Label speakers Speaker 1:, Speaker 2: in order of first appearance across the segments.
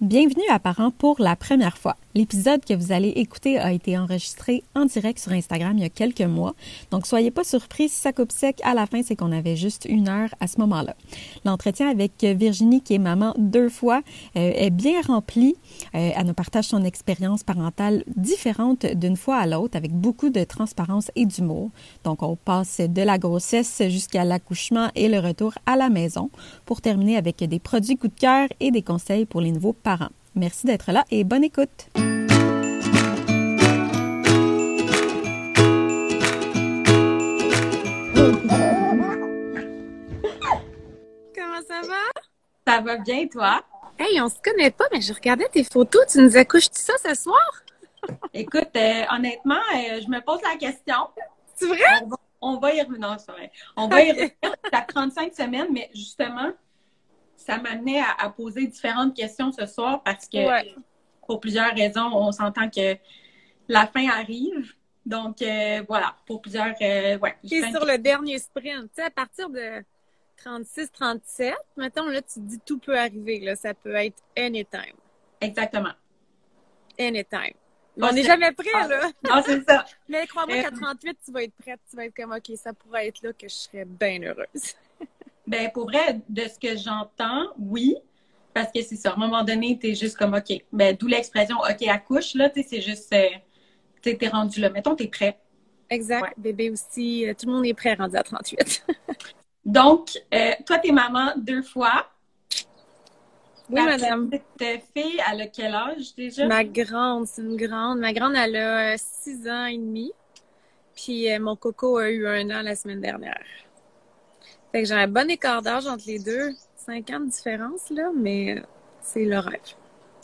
Speaker 1: Bienvenue à Parents pour la première fois. L'épisode que vous allez écouter a été enregistré en direct sur Instagram il y a quelques mois, donc soyez pas surpris si ça coupe sec à la fin, c'est qu'on avait juste une heure à ce moment-là. L'entretien avec Virginie, qui est maman deux fois, euh, est bien rempli. Euh, elle nous partage son expérience parentale différente d'une fois à l'autre, avec beaucoup de transparence et d'humour. Donc on passe de la grossesse jusqu'à l'accouchement et le retour à la maison, pour terminer avec des produits coup de cœur et des conseils pour les nouveaux parents. Merci d'être là et bonne écoute.
Speaker 2: Comment ça va?
Speaker 1: Ça va bien, toi?
Speaker 2: Hey, on se connaît pas, mais je regardais tes photos. Tu nous accouches-tu ça ce soir?
Speaker 1: Écoute, euh, honnêtement, euh, je me pose la question.
Speaker 2: C'est vrai?
Speaker 1: On va, y revenir. Non, c'est vrai. On va y revenir. à 35 semaines, mais justement, ça m'amenait à, à, poser différentes questions ce soir parce que pour plusieurs raisons, on s'entend que la fin arrive. Donc euh, voilà, pour plusieurs. Euh, ouais,
Speaker 2: sur le dernier sprint, tu sais, à partir de 36, 37, mettons, là, tu te dis tout peut arriver. Là, ça peut être anytime.
Speaker 1: Exactement.
Speaker 2: Anytime. on n'est jamais prêt,
Speaker 1: ah,
Speaker 2: là.
Speaker 1: Non, c'est ça.
Speaker 2: Mais crois-moi qu'à 38, tu vas être prête. Tu vas être comme, OK, ça pourrait être là que je serais bien heureuse.
Speaker 1: Ben, pour vrai, de ce que j'entends, oui. Parce que c'est ça. À un moment donné, tu es juste comme, OK. Ben, d'où l'expression, OK, accouche, là, tu sais, c'est juste, euh, tu es rendu là. Mettons, tu es prêt.
Speaker 2: Exact. Bébé aussi, euh, tout le monde est prêt rendu à 38.
Speaker 1: Donc, euh, toi, tu es maman deux fois.
Speaker 2: Oui, madame.
Speaker 1: Cette fille, elle a quel âge déjà?
Speaker 2: Ma grande, c'est une grande. Ma grande, elle a six ans et demi. Puis mon coco a eu un an la semaine dernière. Fait que j'ai un bon écart d'âge entre les deux. Cinq ans de différence, là, mais c'est le rêve.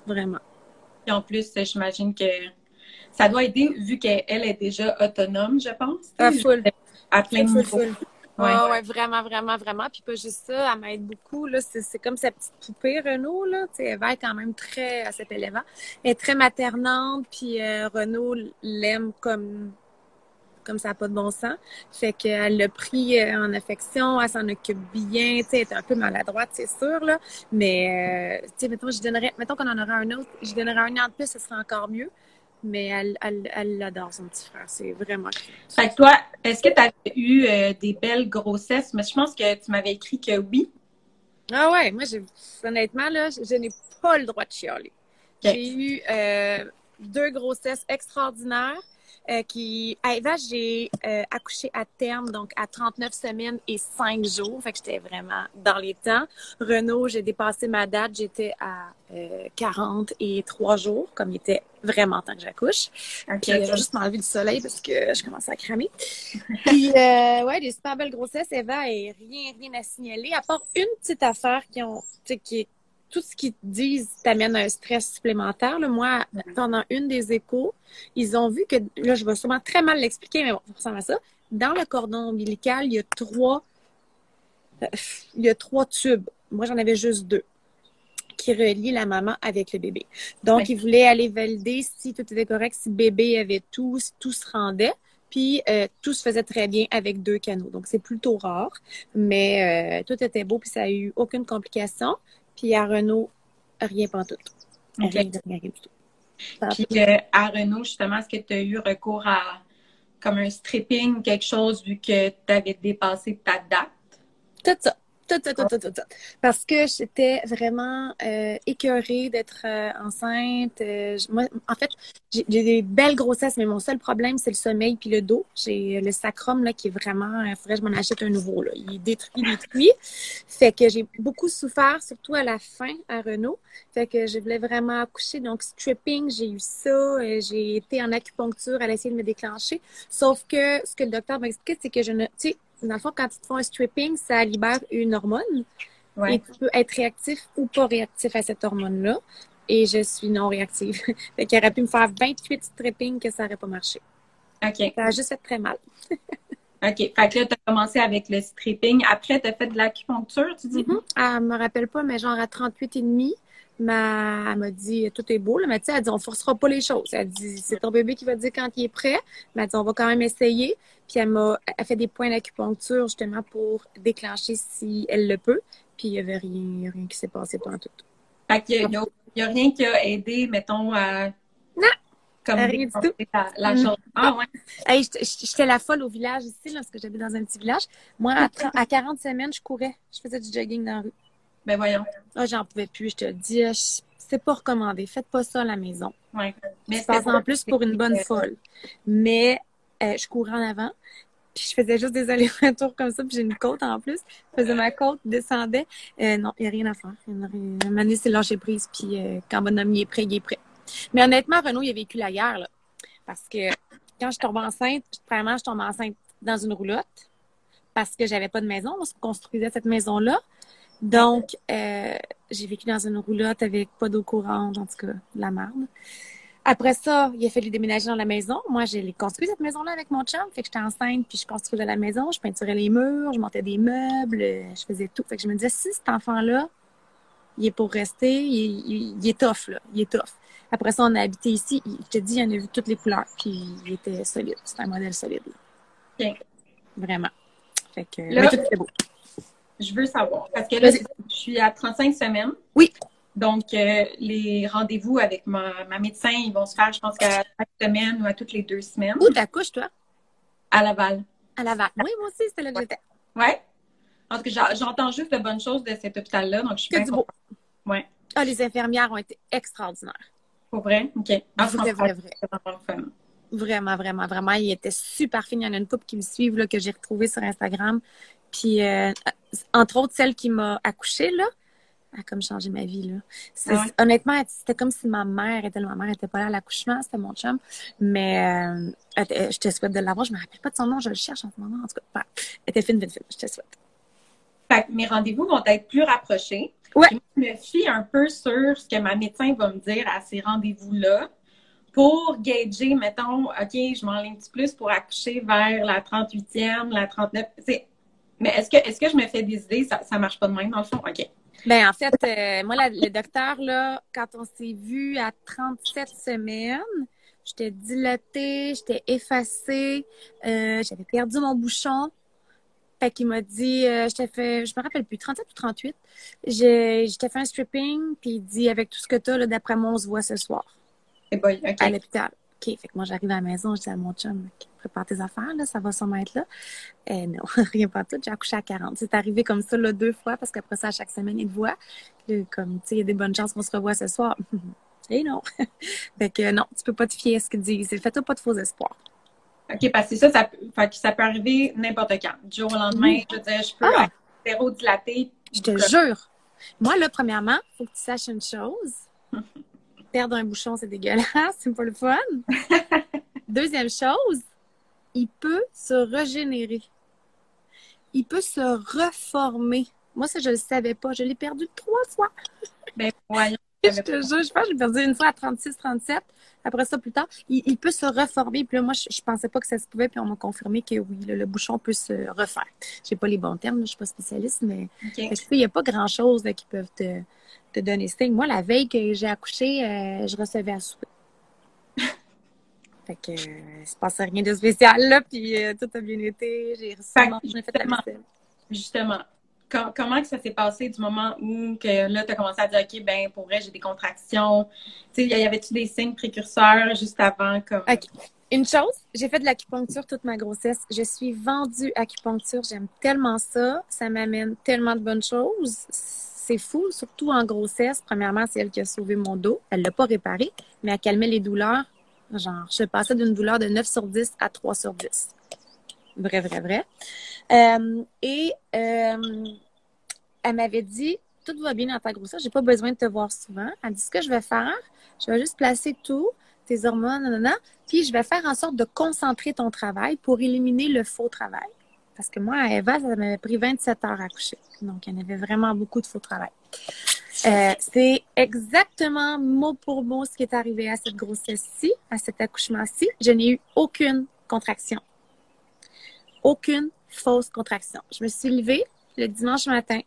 Speaker 2: Vraiment.
Speaker 1: Et en plus, j'imagine que ça doit aider vu qu'elle est déjà autonome, je pense.
Speaker 2: À full.
Speaker 1: À plein de niveaux.
Speaker 2: Ouais. ouais, vraiment, vraiment, vraiment. Puis pas juste ça, elle m'aide beaucoup. Là. C'est, comme sa petite poupée, Renaud. Là. T'sais, elle va quand même très... Elle s'appelle Eva. Elle est très maternante. Puis euh, Renaud l'aime comme comme ça n'a pas de bon sens. Fait qu'elle l'a pris euh, en affection, elle s'en occupe bien, tu sais, elle est un peu maladroite, c'est sûr, là. Mais, euh, tu sais, mettons, je donnerais, mettons qu'on en aurait un autre, je donnerais un an de plus, ce serait encore mieux. Mais elle, elle, elle adore son petit frère, c'est vraiment
Speaker 1: Fait que toi, est-ce que tu as eu euh, des belles grossesses? Mais je pense que tu m'avais écrit que oui.
Speaker 2: Ah ouais, moi, honnêtement, là, je, n'ai pas le droit de chialer. J'ai eu deux grossesses extraordinaires. Euh, qui Eva, j'ai euh, accouché à terme, donc à 39 semaines et 5 jours. Fait que j'étais vraiment dans les temps. Renault, j'ai dépassé ma date. J'étais à euh, 40 et 3 jours, comme il était vraiment temps que j'accouche. Puis euh, je vais juste m'enlever du soleil parce que je commence à cramer. Puis ouais, des super belles grossesses. Eva, et rien, rien à signaler, à part une petite affaire qui ont, qui est tout ce qu'ils disent t'amène un stress supplémentaire. Moi, pendant une des échos, ils ont vu que, là, je vais sûrement très mal l'expliquer, mais bon, ça ressemble à ça. Dans le cordon ombilical, il y a trois, euh, il y a trois tubes. Moi, j'en avais juste deux qui relient la maman avec le bébé. Donc, ils voulaient aller valider si tout était correct, si bébé avait tout, si tout se rendait. Puis euh, tout se faisait très bien avec deux canaux. Donc c'est plutôt rare, mais euh, tout était beau puis ça a eu aucune complication. Puis à Renault, rien pas tout. Rien, rien du tout.
Speaker 1: Puis euh, à Renault, justement, est-ce que tu as eu recours à comme un stripping, quelque chose, vu que tu avais dépassé ta date?
Speaker 2: Tout ça. Parce que j'étais vraiment euh, écœurée d'être euh, enceinte. Euh, moi, en fait, j'ai des belles grossesses, mais mon seul problème, c'est le sommeil puis le dos. J'ai le sacrum là qui est vraiment. Il faudrait que je m'en achète un nouveau. Là. Il est détruit, détruit. Fait que j'ai beaucoup souffert, surtout à la fin à Renault. Fait que je voulais vraiment accoucher. Donc, stripping, j'ai eu ça. J'ai été en acupuncture. A essayé de me déclencher. Sauf que ce que le docteur m'a expliqué, c'est que je ne. Tu sais, dans le fond, quand tu te fais un stripping, ça libère une hormone. Et tu peux être réactif ou pas réactif à cette hormone-là. Et je suis non réactive. fait qu'il aurait pu me faire 28 strippings que ça n'aurait pas marché.
Speaker 1: OK.
Speaker 2: Ça a juste fait très mal.
Speaker 1: OK. Fait que là, tu as commencé avec le stripping. Après, tu as fait de l'acupuncture, tu dis?
Speaker 2: Mm -hmm. me rappelle pas, mais genre à 38 et demi, ma, elle m'a dit tout est beau, là, mais tu sais, elle dit on forcera pas les choses. Elle dit c'est ton bébé qui va dire quand il est prêt. Mais elle dit on va quand même essayer. Puis elle m'a elle fait des points d'acupuncture justement pour déclencher si elle le peut. Puis il y avait rien, rien qui s'est passé pendant tout.
Speaker 1: Fait qu'il a n'y a rien qui a aidé, mettons, à.
Speaker 2: Non.
Speaker 1: Comme
Speaker 2: rien du tout.
Speaker 1: La, la
Speaker 2: Mm.
Speaker 1: chose. Ah, ouais.
Speaker 2: Hey, j'étais- la folle au village ici, là, parce que j'habite dans un petit village. Moi, à, 30 à 40 semaines, je courais. Je faisais du jogging dans la rue.
Speaker 1: Ben, voyons.
Speaker 2: Ah, j'en pouvais plus, je te le dis. C'est pas recommandé. Faites pas ça à la maison.
Speaker 1: Ouais. Mais
Speaker 2: Je
Speaker 1: c'est
Speaker 2: passe en plus pour une bonne folle. Mais euh, je courais en avant. Puis je faisais juste des allers-retours comme ça. Puis j'ai une côte en plus. Je faisais ma côte, descendais. Euh, non, il n'y a rien à faire. Donné, c'est lâcher prise. Puis euh, quand mon homme il est prêt, il est prêt. Mais honnêtement, Renaud, il a vécu la guerre. Là, parce que quand je tombe enceinte, premièrement, je tombe enceinte dans une roulotte. Parce que j'avais pas de maison. On se construisait cette maison-là. Donc, j'ai vécu dans une roulotte avec pas d'eau courante, en tout cas, de la merde. Après ça, il a fallu déménager dans la maison. Moi, j'ai construit cette maison-là avec mon chum. Fait que j'étais enceinte, puis je construisais la maison, je peinturais les murs, je montais des meubles, je faisais tout. Fait que je me disais, si cet enfant-là, il est pour rester, il, il- il est tough, là. Il est tough. Après ça, on a habité ici. Je te dis, il en a vu toutes les couleurs, puis il était solide. C'était un modèle solide, là. Vraiment. Fait que,
Speaker 1: Là-
Speaker 2: mais tout était beau.
Speaker 1: Je veux savoir. Parce que là, je suis à 35 semaines.
Speaker 2: Oui.
Speaker 1: Donc, euh, les rendez-vous avec ma, ma médecin, ils vont se faire, je pense, qu'à chaque semaine ou à toutes les deux semaines
Speaker 2: Où t'accouches, toi?
Speaker 1: à Laval.
Speaker 2: À Laval. Oui, moi aussi, c'était là que j'étais.
Speaker 1: Ouais. En tout cas, j'en- j'entends juste de bonnes choses de cet hôpital-là, donc je suis
Speaker 2: Que
Speaker 1: bien
Speaker 2: du beau.
Speaker 1: Ouais.
Speaker 2: Ah, les infirmières ont été extraordinaires.
Speaker 1: Pour vrai? OK. Ah,
Speaker 2: Vrai, vrai,
Speaker 1: vraiment.
Speaker 2: Vraiment, vraiment, vraiment. Il était super fin. Il y en a une couple qui me suivent, là, que j'ai retrouvée sur Instagram. Puis, euh, entre autres, celle qui m'a accouchée, là, a comme changé ma vie, là.
Speaker 1: Ah ouais?
Speaker 2: Honnêtement, c'était comme si ma mère était là. Ma mère était pas là à l'accouchement, c'était mon chum. Mais, euh, elle je te souhaite de l'avoir. Je me rappelle pas de son nom, je le cherche en ce moment. En tout cas, bref. elle était fine, fine, fine. Je te souhaite.
Speaker 1: Fait que mes rendez-vous vont être plus rapprochés.
Speaker 2: Ouais.
Speaker 1: Je me fie un peu sur ce que ma médecin va me dire à ces rendez-vous-là pour gager, mettons, OK, je m'enligne un petit plus pour accoucher vers la 38e, la 39. C'est- Mais est-ce que, est-ce que je me fais des idées? Ça, ça marche pas de même, dans le fond? OK.
Speaker 2: Ben, en fait, euh, moi, la- le docteur, là, quand on s'est vu à 37 semaines, j'étais dilatée, j'étais effacée, euh, j'avais perdu mon bouchon. Fait qu'il m'a dit, euh, je t'ai fait, je me rappelle plus, 37 ou 38. J'ai, je t'ai fait un stripping, puis il dit, avec tout ce que t'as, là, d'après moi, on se voit ce soir
Speaker 1: C'est boy, OK.
Speaker 2: à l'hôpital. OK, fait que moi, j'arrive à la maison, je dis à mon chum, OK, prépare tes affaires, là, ça va sûrement être là. Eh non, rien pas tout, j'ai accouché à 40. C'est arrivé comme ça, là, deux fois, parce qu'après ça, à chaque semaine, il te voit. Là, comme, tu sais, il y a des bonnes chances qu'on se revoie ce soir. Eh non. fait que non, tu peux pas te fier à ce qu'ils disent. Fais-toi pas de faux espoirs.
Speaker 1: OK, parce que ça, ça, peut- fait que ça peut arriver n'importe quand. Du jour au lendemain, je veux dire, je peux
Speaker 2: Ah.
Speaker 1: être zéro dilaté.
Speaker 2: Je te jure. Moi, là, premièrement, faut que tu saches une chose. Perdre un bouchon, c'est dégueulasse, c'est pas le fun. Deuxième chose, il peut se régénérer. Il peut se reformer. Moi, ça, je le savais pas. Je l'ai perdu trois fois.
Speaker 1: Ben, voyons.
Speaker 2: Je te jure, je pense que j'ai perdu une fois à 36, 37. Après ça, plus tard, il, il peut se reformer. Puis là, moi, je, je pensais pas que ça se pouvait. Puis on m'a confirmé que oui, le, le bouchon peut se refaire. J'ai pas les bons termes, là, je suis pas spécialiste, mais
Speaker 1: OK.
Speaker 2: fait que, tu sais, il n'y a pas grand-chose qui peuvent te, te donner signe. Moi, la veille que j'ai accouché, euh, je recevais à souper. Fait que euh, il se passait rien de spécial, là, puis euh, tout a bien été. J'ai reçu
Speaker 1: Fait que,
Speaker 2: mon- j'ai fait la
Speaker 1: justement, com- comment que ça s'est passé du moment où que là, tu as commencé à dire, OK, ben pour vrai, j'ai des contractions? Tu sais, y avait-tu des signes précurseurs juste avant? Comme...
Speaker 2: OK. Une chose, j'ai fait de l'acupuncture toute ma grossesse. Je suis vendue acupuncture. J'aime tellement ça. Ça m'amène tellement de bonnes choses. C'est fou, surtout en grossesse. Premièrement, c'est elle qui a sauvé mon dos. Elle l'a pas réparé, mais elle calmait les douleurs. Genre, je passais d'une douleur de 9 sur 10 à 3 sur 10. Vrai, vrai, vrai. Euh, et euh, elle m'avait dit, tout va bien dans ta grossesse, j'ai pas besoin de te voir souvent. Elle dit, ce que je vais faire, je vais juste placer tout, tes hormones, nanana, puis je vais faire en sorte de concentrer ton travail pour éliminer le faux travail. Parce que moi, à Eva, ça m'avait pris 27 heures à coucher. Donc, il y en avait vraiment beaucoup de faux travail. Euh, c'est exactement mot pour mot ce qui est arrivé à cette grossesse-ci, à cet accouchement-ci. Je n'ai eu aucune contraction. Aucune fausse contraction. Je me suis levée le dimanche matin.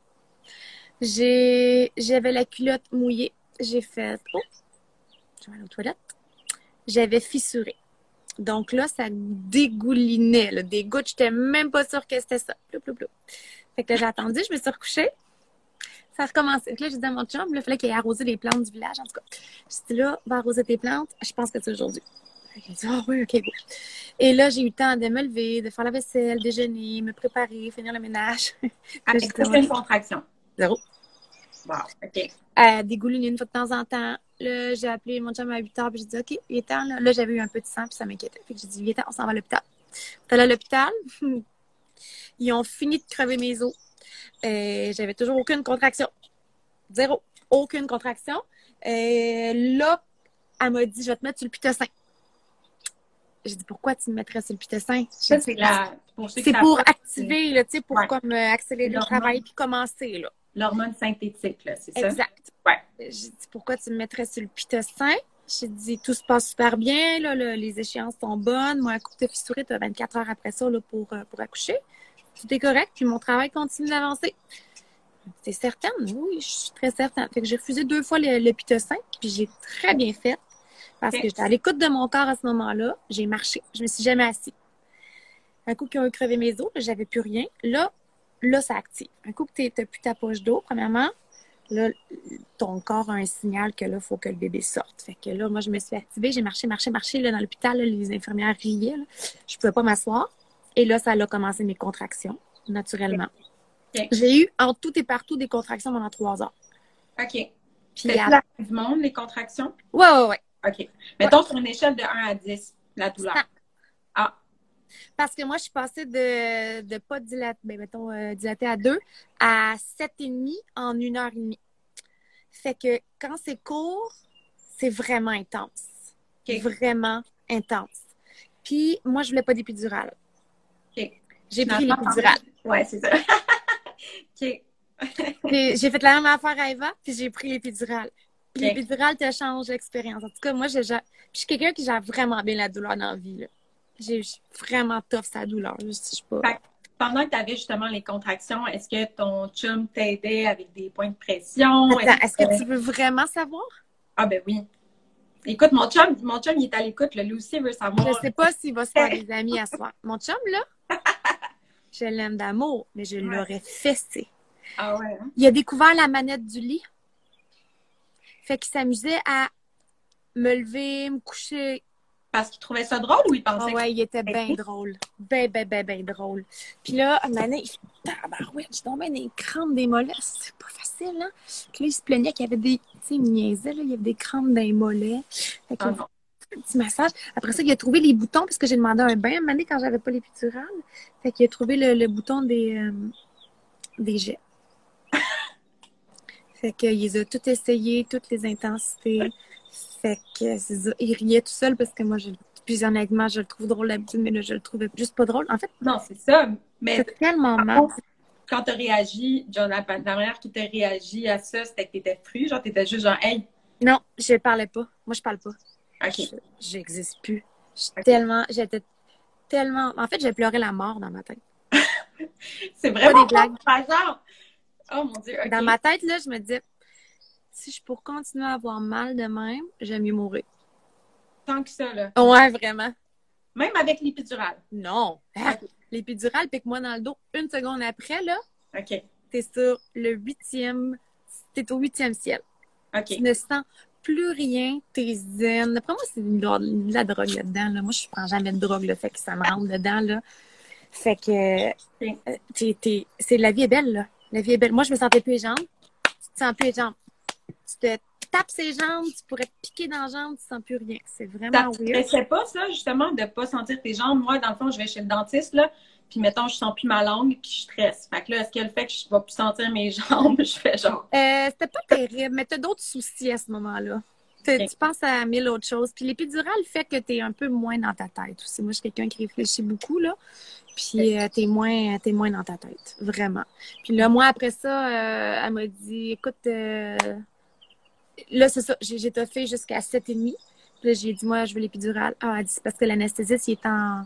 Speaker 2: J'avais la culotte mouillée. J'ai fait, oh, je vais aller aux toilettes. J'avais fissuré. Donc là, ça dégoulinait, là, des gouttes. J'étais même pas sûre que c'était ça. Plou, plou, plou. Fait que j'ai attendu, je me suis recouchée. Ça a recommencé. Là, j'ai dit à mon chum, là, il fallait qu'il ait arrosé les plantes du village, en tout cas. J'ai dit, là, va arroser tes plantes. Je pense que c'est aujourd'hui. Il dit, ah oui, OK, bon. Et là, j'ai eu le temps de me lever, de faire la vaisselle, déjeuner, me préparer, finir le ménage.
Speaker 1: Avec combien de contractions?
Speaker 2: Zéro.
Speaker 1: Wow, OK.
Speaker 2: Euh, dégouliner une fois de temps en temps. Là, j'ai appelé mon chum à 8 heures, puis j'ai dit, OK, il est temps. Là, là j'avais eu un peu de sang, puis ça m'inquiétait. Que j'ai dit, il est temps, on s'en va à l'hôpital. On est allé à l'hôpital? Ils ont fini de crever mes os. Euh, j'avais toujours aucune contraction. Zéro. Aucune contraction. Euh, là, elle m'a dit, je vais te mettre sur le pitocin. J'ai dit, pourquoi tu me mettrais sur le pitocin?
Speaker 1: C'est la... pour
Speaker 2: C'est pour activer, là, pour
Speaker 1: Ouais.
Speaker 2: comme euh, accélérer le travail puis commencer, là.
Speaker 1: L'hormone synthétique, là, c'est ça?
Speaker 2: Exact.
Speaker 1: Ouais.
Speaker 2: J'ai dit, pourquoi tu me mettrais sur le pitocin? J'ai dit, tout se passe super bien, là, le- les échéances sont bonnes. Moi, un coup de fissuré, tu as 24 heures après ça là, pour, euh, pour accoucher. Tout est correct, puis mon travail continue d'avancer. C'est certaine, oui, je suis très certaine. Fait que j'ai refusé deux fois le, le pitocin, puis j'ai très bien fait. Parce que j'étais à l'écoute de mon corps à ce moment-là. J'ai marché. Je me suis jamais assis. Un coup qu'ils ont crevé mes os, j'avais plus rien. Là, là, ça active. Un coup que tu n'as plus ta poche d'eau, premièrement, là, ton corps a un signal que là, il faut que le bébé sorte. Fait que là, moi, je me suis activée, j'ai marché, marché, marché. Là, dans l'hôpital, les infirmières riaient. là. Je pouvais pas m'asseoir. Et là, ça a commencé mes contractions, naturellement. J'ai eu en tout et partout des contractions pendant trois heures.
Speaker 1: OK.
Speaker 2: Puis,
Speaker 1: C'est
Speaker 2: à-
Speaker 1: la du monde, les contractions?
Speaker 2: ouais, ouais, ouais.
Speaker 1: OK. Mettons sur une échelle de 1 à 10, la douleur.
Speaker 2: Cent.
Speaker 1: Ah,
Speaker 2: Parce que moi, je suis passée de, de pas dilaté, ben, mettons, euh, à 2 à 7,5 en une heure et demie. Fait que quand c'est court, c'est vraiment intense. Vraiment intense. Puis, moi, je voulais pas d'épidurale. J'ai pris l'épidurale.
Speaker 1: Ouais, c'est ça. OK.
Speaker 2: J'ai fait la même affaire à Eva, puis j'ai pris l'épidurale. Puis
Speaker 1: Ok.
Speaker 2: l'épidurale te change l'expérience. En tout cas, moi, je, je, puis je suis quelqu'un qui gère vraiment bien la douleur dans la vie. J'ai vraiment tough sa douleur. Je, pas...
Speaker 1: Fait que pendant que tu avais justement les contractions, est-ce que ton chum t'aidait avec des points de pression?
Speaker 2: Est-ce que tu veux vraiment savoir?
Speaker 1: Ah, ben oui. Écoute, mon chum, mon chum, il est à l'écoute. Lui aussi, il veut savoir.
Speaker 2: Je sais pas s'il va se faire des amis à soir. Mon chum, là, je l'aime d'amour, mais je
Speaker 1: Ouais.
Speaker 2: l'aurais fessé.
Speaker 1: Ah ouais, hein?
Speaker 2: Il a découvert la manette du lit. Fait qu'il s'amusait à me lever, me coucher.
Speaker 1: Parce qu'il trouvait ça drôle ou il
Speaker 2: Ah
Speaker 1: pensait
Speaker 2: ouais, il était bien drôle. Ben, ben, ben, ben drôle. Puis là, à un moment il fait Tabarouette, j'ai tombé dans les crampes des mollets. C'est pas facile, hein? Puis là, il se plaignait qu'il y avait des. Tu sais, il me niaisait, là, il y avait des crampes dans les mollets. Fait
Speaker 1: que... Ah.
Speaker 2: Un petit massage. Après ça, il a trouvé les boutons parce que j'ai demandé un bain à un moment donné quand j'avais pas l'épidurale. Fait qu'il a trouvé le, le bouton des, euh, des jets. fait qu'il les a tout essayé, toutes les intensités. Fait que c'est ça. Il riait tout seul parce que moi, je, puis honnêtement, je le trouve drôle d'habitude, mais là, je le trouvais juste pas drôle. En fait,
Speaker 1: Non, c'est ça. Mais
Speaker 2: c'est tellement mal.
Speaker 1: quand tu as réagi, genre, la, la manière qui t'a réagi à ça, c'était que tu étais fru. Genre, tu étais juste genre, hey,
Speaker 2: Non, je parlais pas. Moi, je parle pas.
Speaker 1: OK.
Speaker 2: J'existe plus. Tellement, j'étais tellement. En fait, j'ai pleuré la mort dans ma tête.
Speaker 1: C'est vraiment
Speaker 2: des blagues.
Speaker 1: pas. Oh mon Dieu.
Speaker 2: Dans ma tête, là, je me disais, si je pour continuer à avoir mal de même, j'aime mieux mourir.
Speaker 1: Tant que ça, là.
Speaker 2: Ouais, vraiment.
Speaker 1: Même avec l'épidurale.
Speaker 2: Non. Ah,
Speaker 1: Ok.
Speaker 2: L'épidurale pique-moi dans le dos. Une seconde après, là,
Speaker 1: OK.
Speaker 2: t'es sur le huitième, t'es au huitième ciel.
Speaker 1: OK.
Speaker 2: Tu ne sens plus rien, t'es zen. D'après moi, c'est de la, drogue là-dedans. Là. Moi, je prends jamais de drogue, là, fait que ça me rentre dedans, là. Fait que, euh, t'es- t'es- c'est, la vie est belle, là. La vie est belle. Moi, je me sentais plus les jambes. Tu te sens plus les jambes. Tu te tapes ses jambes, tu pourrais te piquer dans les jambes, tu sens plus rien. C'est
Speaker 1: Ça
Speaker 2: vraiment
Speaker 1: te
Speaker 2: weird.
Speaker 1: stressait pas, ça, justement, de pas sentir tes jambes? Moi, dans le fond, je vais chez le dentiste, là, puis mettons, je sens plus ma langue, puis je stresse. Fait que là, est-ce que le fait que je vais plus sentir mes jambes, je fais genre...
Speaker 2: Euh, c'était pas terrible, mais t'as d'autres soucis à ce moment-là. Tu- penses à mille autres choses. Puis l'épidurale fait que t'es un peu moins dans ta tête aussi. Moi, je suis quelqu'un qui réfléchit beaucoup, là. Puis euh, t'es moins, t'es moins dans ta tête, vraiment. Puis là, moi, après ça, euh, elle m'a dit, écoute, euh, là, c'est ça, j'ai j'ai toffé jusqu'à 7,5. Puis là, j'ai dit, moi, je veux l'épidurale. Ah, elle dit, c'est parce que l'anesthésiste, il est en...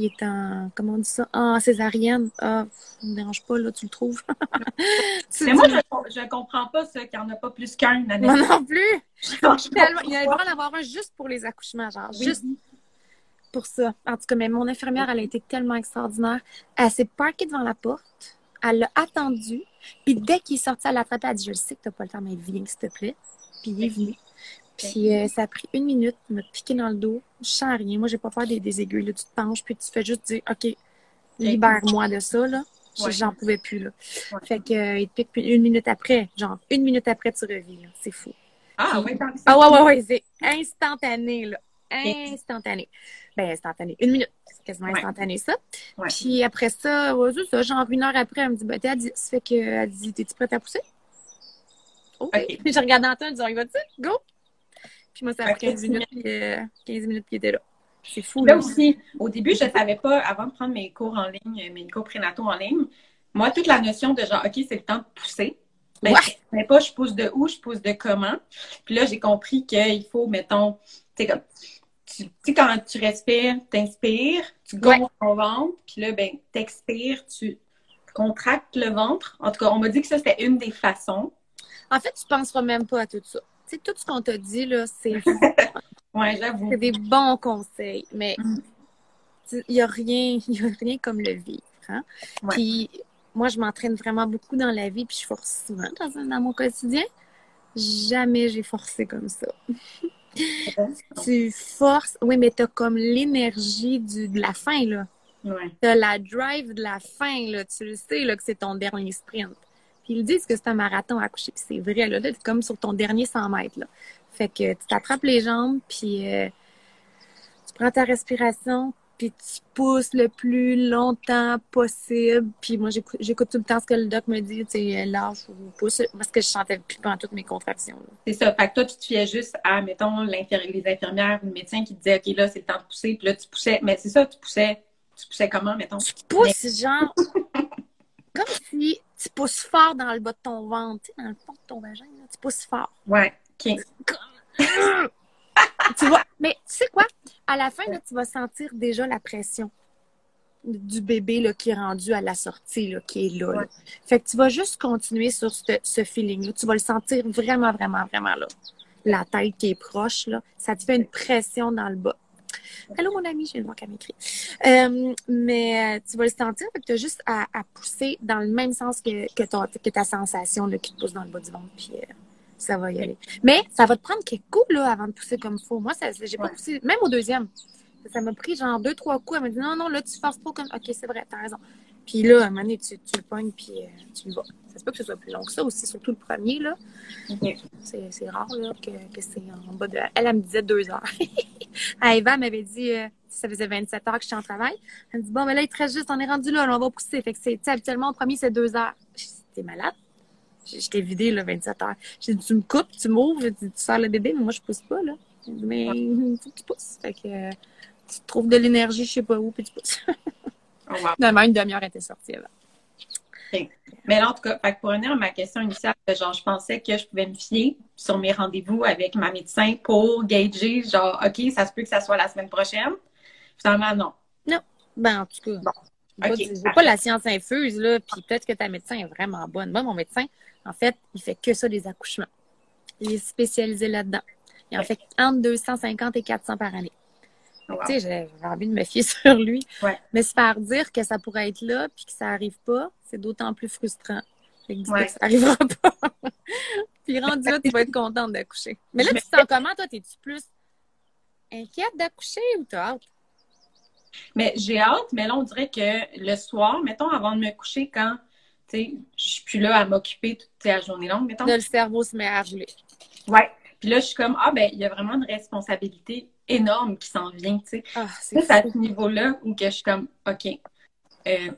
Speaker 2: Il est en... Comment on dit ça? En césarienne. Ah, ça me dérange pas, là, tu le trouves. Tu
Speaker 1: Mais moi, je, je comprends pas ça, qu'il n'y en a pas plus qu'un.
Speaker 2: Moi non plus.
Speaker 1: Genre, je
Speaker 2: Tellement- il y a le droit d'en avoir un juste pour les accouchements, genre,
Speaker 1: Oui.
Speaker 2: juste pour ça. En tout cas, mais mon infirmière, elle a été tellement extraordinaire. Elle s'est parquée devant la porte Elle l'a attendu. Puis dès qu'il est sorti à l'attraper, elle a dit Je le sais que t'as pas le temps, mais viens, s'il te plaît. Puis il est venu. Puis euh, ça a pris une minute, il m'a piqué dans le dos. Je sens rien. Moi, j'ai pas peur des, des aiguilles. Là. Tu te penches, puis tu fais juste dire OK, libère-moi de ça. Là.
Speaker 1: Ouais.
Speaker 2: J'en pouvais plus. Là.
Speaker 1: Ouais.
Speaker 2: Fait que euh, il te pique une minute après. Genre, une minute après, tu revis. C'est fou.
Speaker 1: Ah, oui, ça.
Speaker 2: Ah ouais, ouais, ouais, c'est instantané, là. Instantané. Ben, instantané. Une minute. C'est quasiment
Speaker 1: Ouais.
Speaker 2: instantané, ça. Puis après ça, ça, genre une heure après, elle me dit, ben, t'es à 10. Fait que, elle dit, t'es-tu prête à pousser? OK.
Speaker 1: OK.
Speaker 2: Puis je regardé Antoine, je dis, on y va-tu? Go! Puis moi, ça a pris 15
Speaker 1: tu
Speaker 2: minutes, puis, euh, 15 minutes, puis il était là. C'est fou,
Speaker 1: Là
Speaker 2: là.
Speaker 1: aussi, au début, je savais pas, avant de prendre mes cours en ligne, mes cours prénataux en ligne, moi, toute la notion de genre, OK, c'est le temps de pousser. Ben,
Speaker 2: Ouais.
Speaker 1: je savais pas, je pousse de où, je pousse de comment. Puis là, j'ai compris qu'il faut, mettons, tu sais, comme, tu tu sais, quand tu respires, t'inspires, tu gonfles
Speaker 2: Ouais.
Speaker 1: ton ventre, puis là, ben, t'expires, tu contractes le ventre. En tout cas, on m'a dit que ça, c'était une des façons.
Speaker 2: En fait, tu penseras même pas à tout ça. Tu sais, tout ce qu'on t'a dit, là, c'est
Speaker 1: Ouais, j'avoue.
Speaker 2: C'est des bons conseils, mais
Speaker 1: Mm.
Speaker 2: il n'y a rien, y a rien comme le vivre. Hein?
Speaker 1: Ouais.
Speaker 2: Puis moi, je m'entraîne vraiment beaucoup dans la vie, puis je force souvent dans, mon quotidien. Jamais j'ai forcé comme ça. Tu forces, oui, mais tu as comme l'énergie du- de la fin, là.
Speaker 1: Ouais.
Speaker 2: Tu as la drive de la fin, là. Tu le sais, là, que c'est ton dernier sprint. Puis ils disent que c'est un marathon à coucher, puis c'est vrai, là. Là, t'es comme sur ton dernier 100 mètres, là. Fait que tu t'attrapes les jambes, puis euh, tu prends ta respiration, puis tu pousses le plus longtemps possible. Puis moi, j'écoute tout le temps ce que le doc me dit, tu sais, lâche ou pousse, parce que je sentais plus pendant toutes mes contractions. là.
Speaker 1: C'est ça. Fait que toi, tu te fiais juste à, mettons, les infirmières ou le médecin qui te disait, OK, là, c'est le temps de pousser. Puis là, tu poussais. Mais c'est ça, tu poussais. Tu poussais comment, mettons?
Speaker 2: Tu pousses, genre, comme si tu pousses fort dans le bas de ton ventre, dans le fond de ton vagin, là, tu pousses fort.
Speaker 1: Ouais. OK.
Speaker 2: tu vois, mais tu sais quoi? À la fin, là, tu vas sentir déjà la pression du bébé là, qui est rendu à la sortie, là, qui est là. Fait que tu vas juste continuer sur ce, ce feeling-là. Tu vas le sentir vraiment, vraiment, vraiment là. La tête qui est proche, là, ça te fait une pression dans le bas. Allô, mon ami, je viens de voir qu'elle m'écrit. Euh, mais euh, tu vas le sentir, fait que tu as juste à, à pousser dans le même sens que, que, ton- que ta sensation là, qui te pousse dans le bas du ventre, puis euh, ça va y aller. Mais ça va te prendre quelques coups là, avant de pousser comme il faut. Moi, ça, j'ai pas
Speaker 1: Ouais.
Speaker 2: poussé, même au deuxième. Ça m'a pris genre deux, trois coups. Elle m'a dit non, non, là, tu forces trop comme. Ok, c'est vrai, t'as raison. Puis là, à un moment donné, tu, tu le pognes, puis euh, tu le vas. Ça se peut que ce soit plus long que ça aussi, surtout le premier, là.
Speaker 1: OK.
Speaker 2: C'est rare, là, que, que c'est en bas de. Elle, elle me disait deux heures. à Eva, elle m'avait dit, euh, ça faisait 27 heures que j'étais en travail. Elle me dit, bon, mais là, il te reste juste, on est rendu là, là, on va pousser. Fait que c'est, tu sais, habituellement, au premier, c'est deux heures. J'ai dit, t'es malade? J'étais vidée, là, 27 heures. J'ai dit, tu me coupes, tu m'ouvres, tu, sors le bébé, mais moi, je pousse pas, là. Dit, mais il faut que tu pousses. Fait que euh, tu trouves de l'énergie, je sais pas où, puis tu pousses.
Speaker 1: Oh, wow.
Speaker 2: Finalement, une demi-heure était sortie avant.
Speaker 1: Mais là, en tout cas, fait que pour revenir à ma question initiale, genre, je pensais que je pouvais me fier sur mes rendez-vous avec ma médecin pour gager, genre, OK, ça se peut que ça soit la semaine prochaine. Finalement, non.
Speaker 2: Ben, en tout cas,
Speaker 1: Bon.
Speaker 2: j'ai pas, pas la science infuse, là, puis peut-être que ta médecin est vraiment bonne. Moi, mon médecin, en fait, il fait que ça, des accouchements. Il est spécialisé là-dedans. Il en fait entre 250 et 400 par année.
Speaker 1: Wow.
Speaker 2: Tu sais, j'ai j'ai envie de me fier sur lui.
Speaker 1: Ouais.
Speaker 2: Mais se faire dire que ça pourrait être là, puis que ça arrive pas, c'est d'autant plus frustrant. Fait que
Speaker 1: Ouais.
Speaker 2: que ça arrivera pas. puis rendu là, tu vas être contente d'accoucher. Mais là, tu te sens comment, toi? T'es-tu plus inquiète d'accoucher ou t'as hâte?
Speaker 1: Mais j'ai hâte, mais là, on dirait que le soir, mettons, avant de me coucher, quand, tu sais, je suis plus là à m'occuper toute la journée longue, mettons.
Speaker 2: Là, le cerveau se met à geler.
Speaker 1: Ouais. Puis là, je suis comme, ah, ben, il y a vraiment une responsabilité énorme qui s'en vient, tu sais.
Speaker 2: Ah, c'est
Speaker 1: à ce niveau-là où que je suis comme, OK, euh,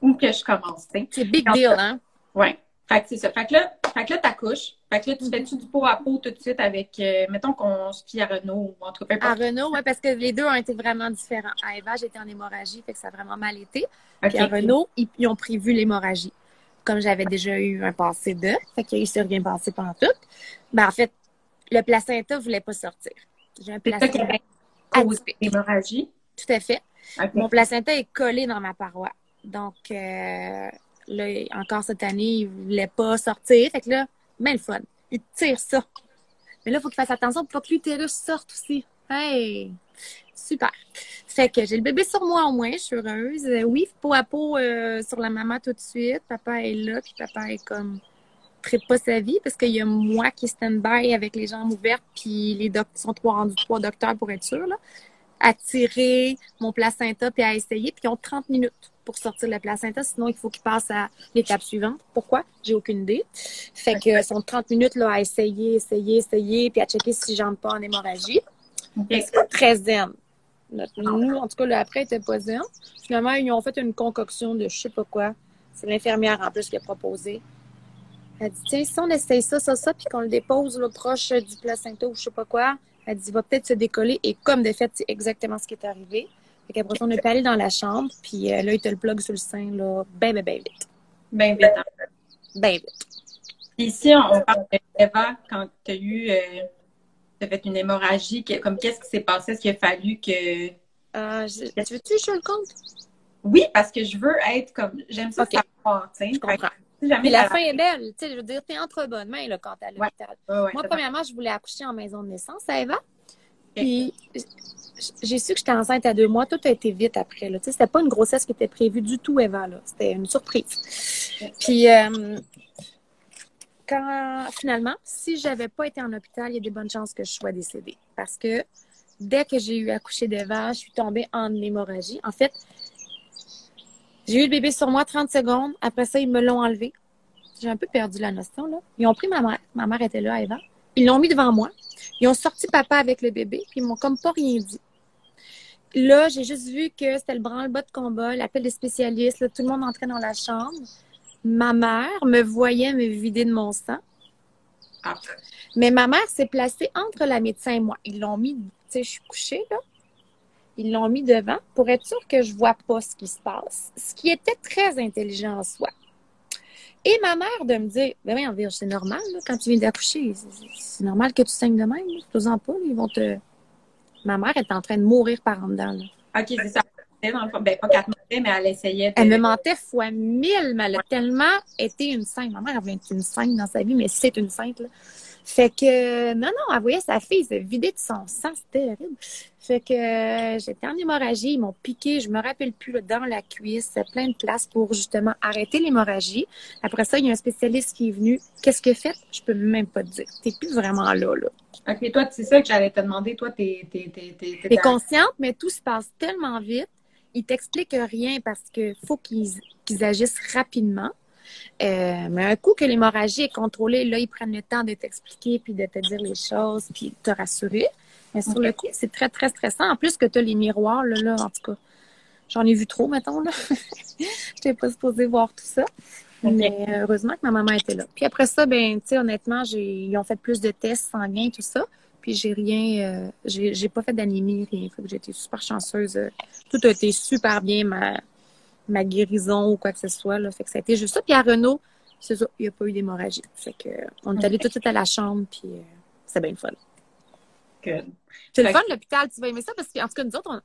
Speaker 1: où que je commence, tu sais.
Speaker 2: C'est big deal, hein?
Speaker 1: Ouais. Fait que c'est ça. Fait que là, fait que là, t'accouches. Fait que là, tu fais-tu du pot à pot tout de suite avec, euh, mettons qu'on se fie à Renault ou en tout cas, peu
Speaker 2: À. Renault, oui, parce que les deux ont été vraiment différents. À Eva, j'étais en hémorragie, fait que ça a vraiment mal été.
Speaker 1: OK.
Speaker 2: Puis à Renault, ils, ils ont prévu l'hémorragie. Comme j'avais déjà eu un passé de, fait qu'il s'est rien passé pendant tout. Ben, en fait, le placenta voulait pas sortir. J'ai un placenta atypique.
Speaker 1: l'hémorragie.
Speaker 2: Tout à fait. Mon placenta est collé dans ma paroi. Donc, euh, là, encore cette année, il voulait pas sortir. Fait que là, ben le fun. Il tire ça. Mais là, il faut qu'il fasse attention pour pas que l'utérus sorte aussi. Hey! Super. Fait que j'ai le bébé sur moi au moins, je suis heureuse. Euh, oui, peau à peau euh, sur la maman tout de suite. Papa est là, puis papa est comme très pas sa vie parce qu'il y a moi qui stand-by avec les jambes ouvertes, puis les docteurs sont trois rendus trois docteurs pour être sûr, là, à tirer mon placenta puis à essayer, puis ils ont 30 minutes pour sortir le placenta, sinon il faut qu'ils passent à l'étape suivante. Pourquoi? J'ai aucune idée. Fait que sont 30 minutes là, à essayer, essayer, essayer, puis à checker si j'entre pas en hémorragie. C'est très zen. Nous, en tout cas, le après était pas zen. Finalement, ils ont fait une concoction de je sais pas quoi. C'est l'infirmière en plus qui a proposé. Elle dit, tiens, si on essaye ça, ça, ça, puis qu'on le dépose là, proche du placenta ou je sais pas quoi, elle dit, il va peut-être se décoller. Et comme de fait, c'est exactement ce qui est arrivé. Fait qu'après on est allé dans la chambre, puis euh, là, il te le plug sur le sein, là, ben, ben, ben vite.
Speaker 1: Ben vite.
Speaker 2: Ben vite.
Speaker 1: Ici, on parle d'Eva, quand tu as eu, euh, as fait une hémorragie, comme qu'est-ce qui s'est passé? Est-ce qu'il a fallu que...
Speaker 2: Euh, je, tu veux-tu que je le compte?
Speaker 1: Oui, parce que je veux être comme, j'aime ça
Speaker 2: okay.
Speaker 1: savoir, tu sais.
Speaker 2: Je comprends. Mais la, fin est belle. Tu sais, je veux dire, t'es entre bonnes mains là, quand t'es à l'hôpital.
Speaker 1: Ouais, ouais,
Speaker 2: Moi, premièrement, je voulais accoucher en maison de naissance à Eva. Puis, j'ai su que j'étais enceinte à deux mois. Tout a été vite après. Là. Tu sais, c'était pas une grossesse qui était prévue du tout, Eva. Là. C'était une surprise. Puis, euh, quand, finalement, si j'avais pas été en hôpital, il y a des bonnes chances que je sois décédée. Parce que dès que j'ai eu accouché d'Eva, je suis tombée en hémorragie. En fait, j'ai eu le bébé sur moi 30 secondes. Après ça, ils me l'ont enlevé. J'ai un peu perdu la notion, là. Ils ont pris ma mère. Ma mère était là, Eva. Ils l'ont mis devant moi. Ils ont sorti papa avec le bébé, puis ils m'ont comme pas rien dit. Là, j'ai juste vu que c'était le branle-bas de combat, l'appel des spécialistes, là, tout le monde entrait dans la chambre. Ma mère me voyait me vider de mon sang.
Speaker 1: Ah.
Speaker 2: Mais ma mère s'est placée entre la médecin et moi. Ils l'ont mis, tu sais, je suis couchée, là. Ils l'ont mis devant pour être sûr que je vois pas ce qui se passe. Ce qui était très intelligent en soi. Et ma mère de me dire, ben oui, c'est normal, là, quand tu viens d'accoucher, c'est normal que tu saignes de même, fais-en pas, ils vont te... Ma mère est en train de mourir par en dedans, là.
Speaker 1: OK, c'est ça. Dans le fond, ben, pas qu'elle mentait, mais elle essayait de...
Speaker 2: Elle me mentait fois mille, mais elle a tellement été une sainte. Ma mère avait été une sainte dans sa vie, mais c'est une sainte, là. Fait que, non, non, elle voyait sa fille se vider de son sang, c'était terrible. Fait que euh, j'étais en hémorragie, ils m'ont piqué, je me rappelle plus, là, dans la cuisse, plein de place pour justement arrêter l'hémorragie. Après ça, il y a un spécialiste qui est venu. Qu'est-ce que fait? Je peux même pas te dire. T'es plus vraiment là, là.
Speaker 1: OK, toi, c'est ça que j'allais te demander. Toi, t'es... T'es, t'es, t'es,
Speaker 2: t'es consciente, mais tout se passe tellement vite. Ils t'expliquent rien parce que faut qu'ils, qu'ils agissent rapidement. Euh, mais un coup que l'hémorragie est contrôlée, là, ils prennent le temps de t'expliquer, puis de te dire les choses, puis de te rassurer. Mais sur le coup, c'est très, très stressant. En plus que tu as les miroirs, là, là, en tout cas, j'en ai vu trop, mettons, là. Je n'étais pas supposée voir tout ça. Mais heureusement que ma maman était là. Puis après ça, ben, tu sais, honnêtement, ils ont fait plus de tests sanguins, tout ça. Puis j'ai rien, euh, j'ai, pas fait d'anémie, rien. Fait que j'ai été super chanceuse. Tout a été super bien. Ma, ma guérison ou quoi que ce soit. Là. Fait que ça a été juste ça. Puis à Renault, c'est ça, il n'y a pas eu d'hémorragie. Fait que on est allé tout de suite à la chambre, puis euh, c'est bien le fun.
Speaker 1: Good.
Speaker 2: C'est le fun, l'hôpital. Tu vas aimer ça parce qu'en tout cas, nous autres, on,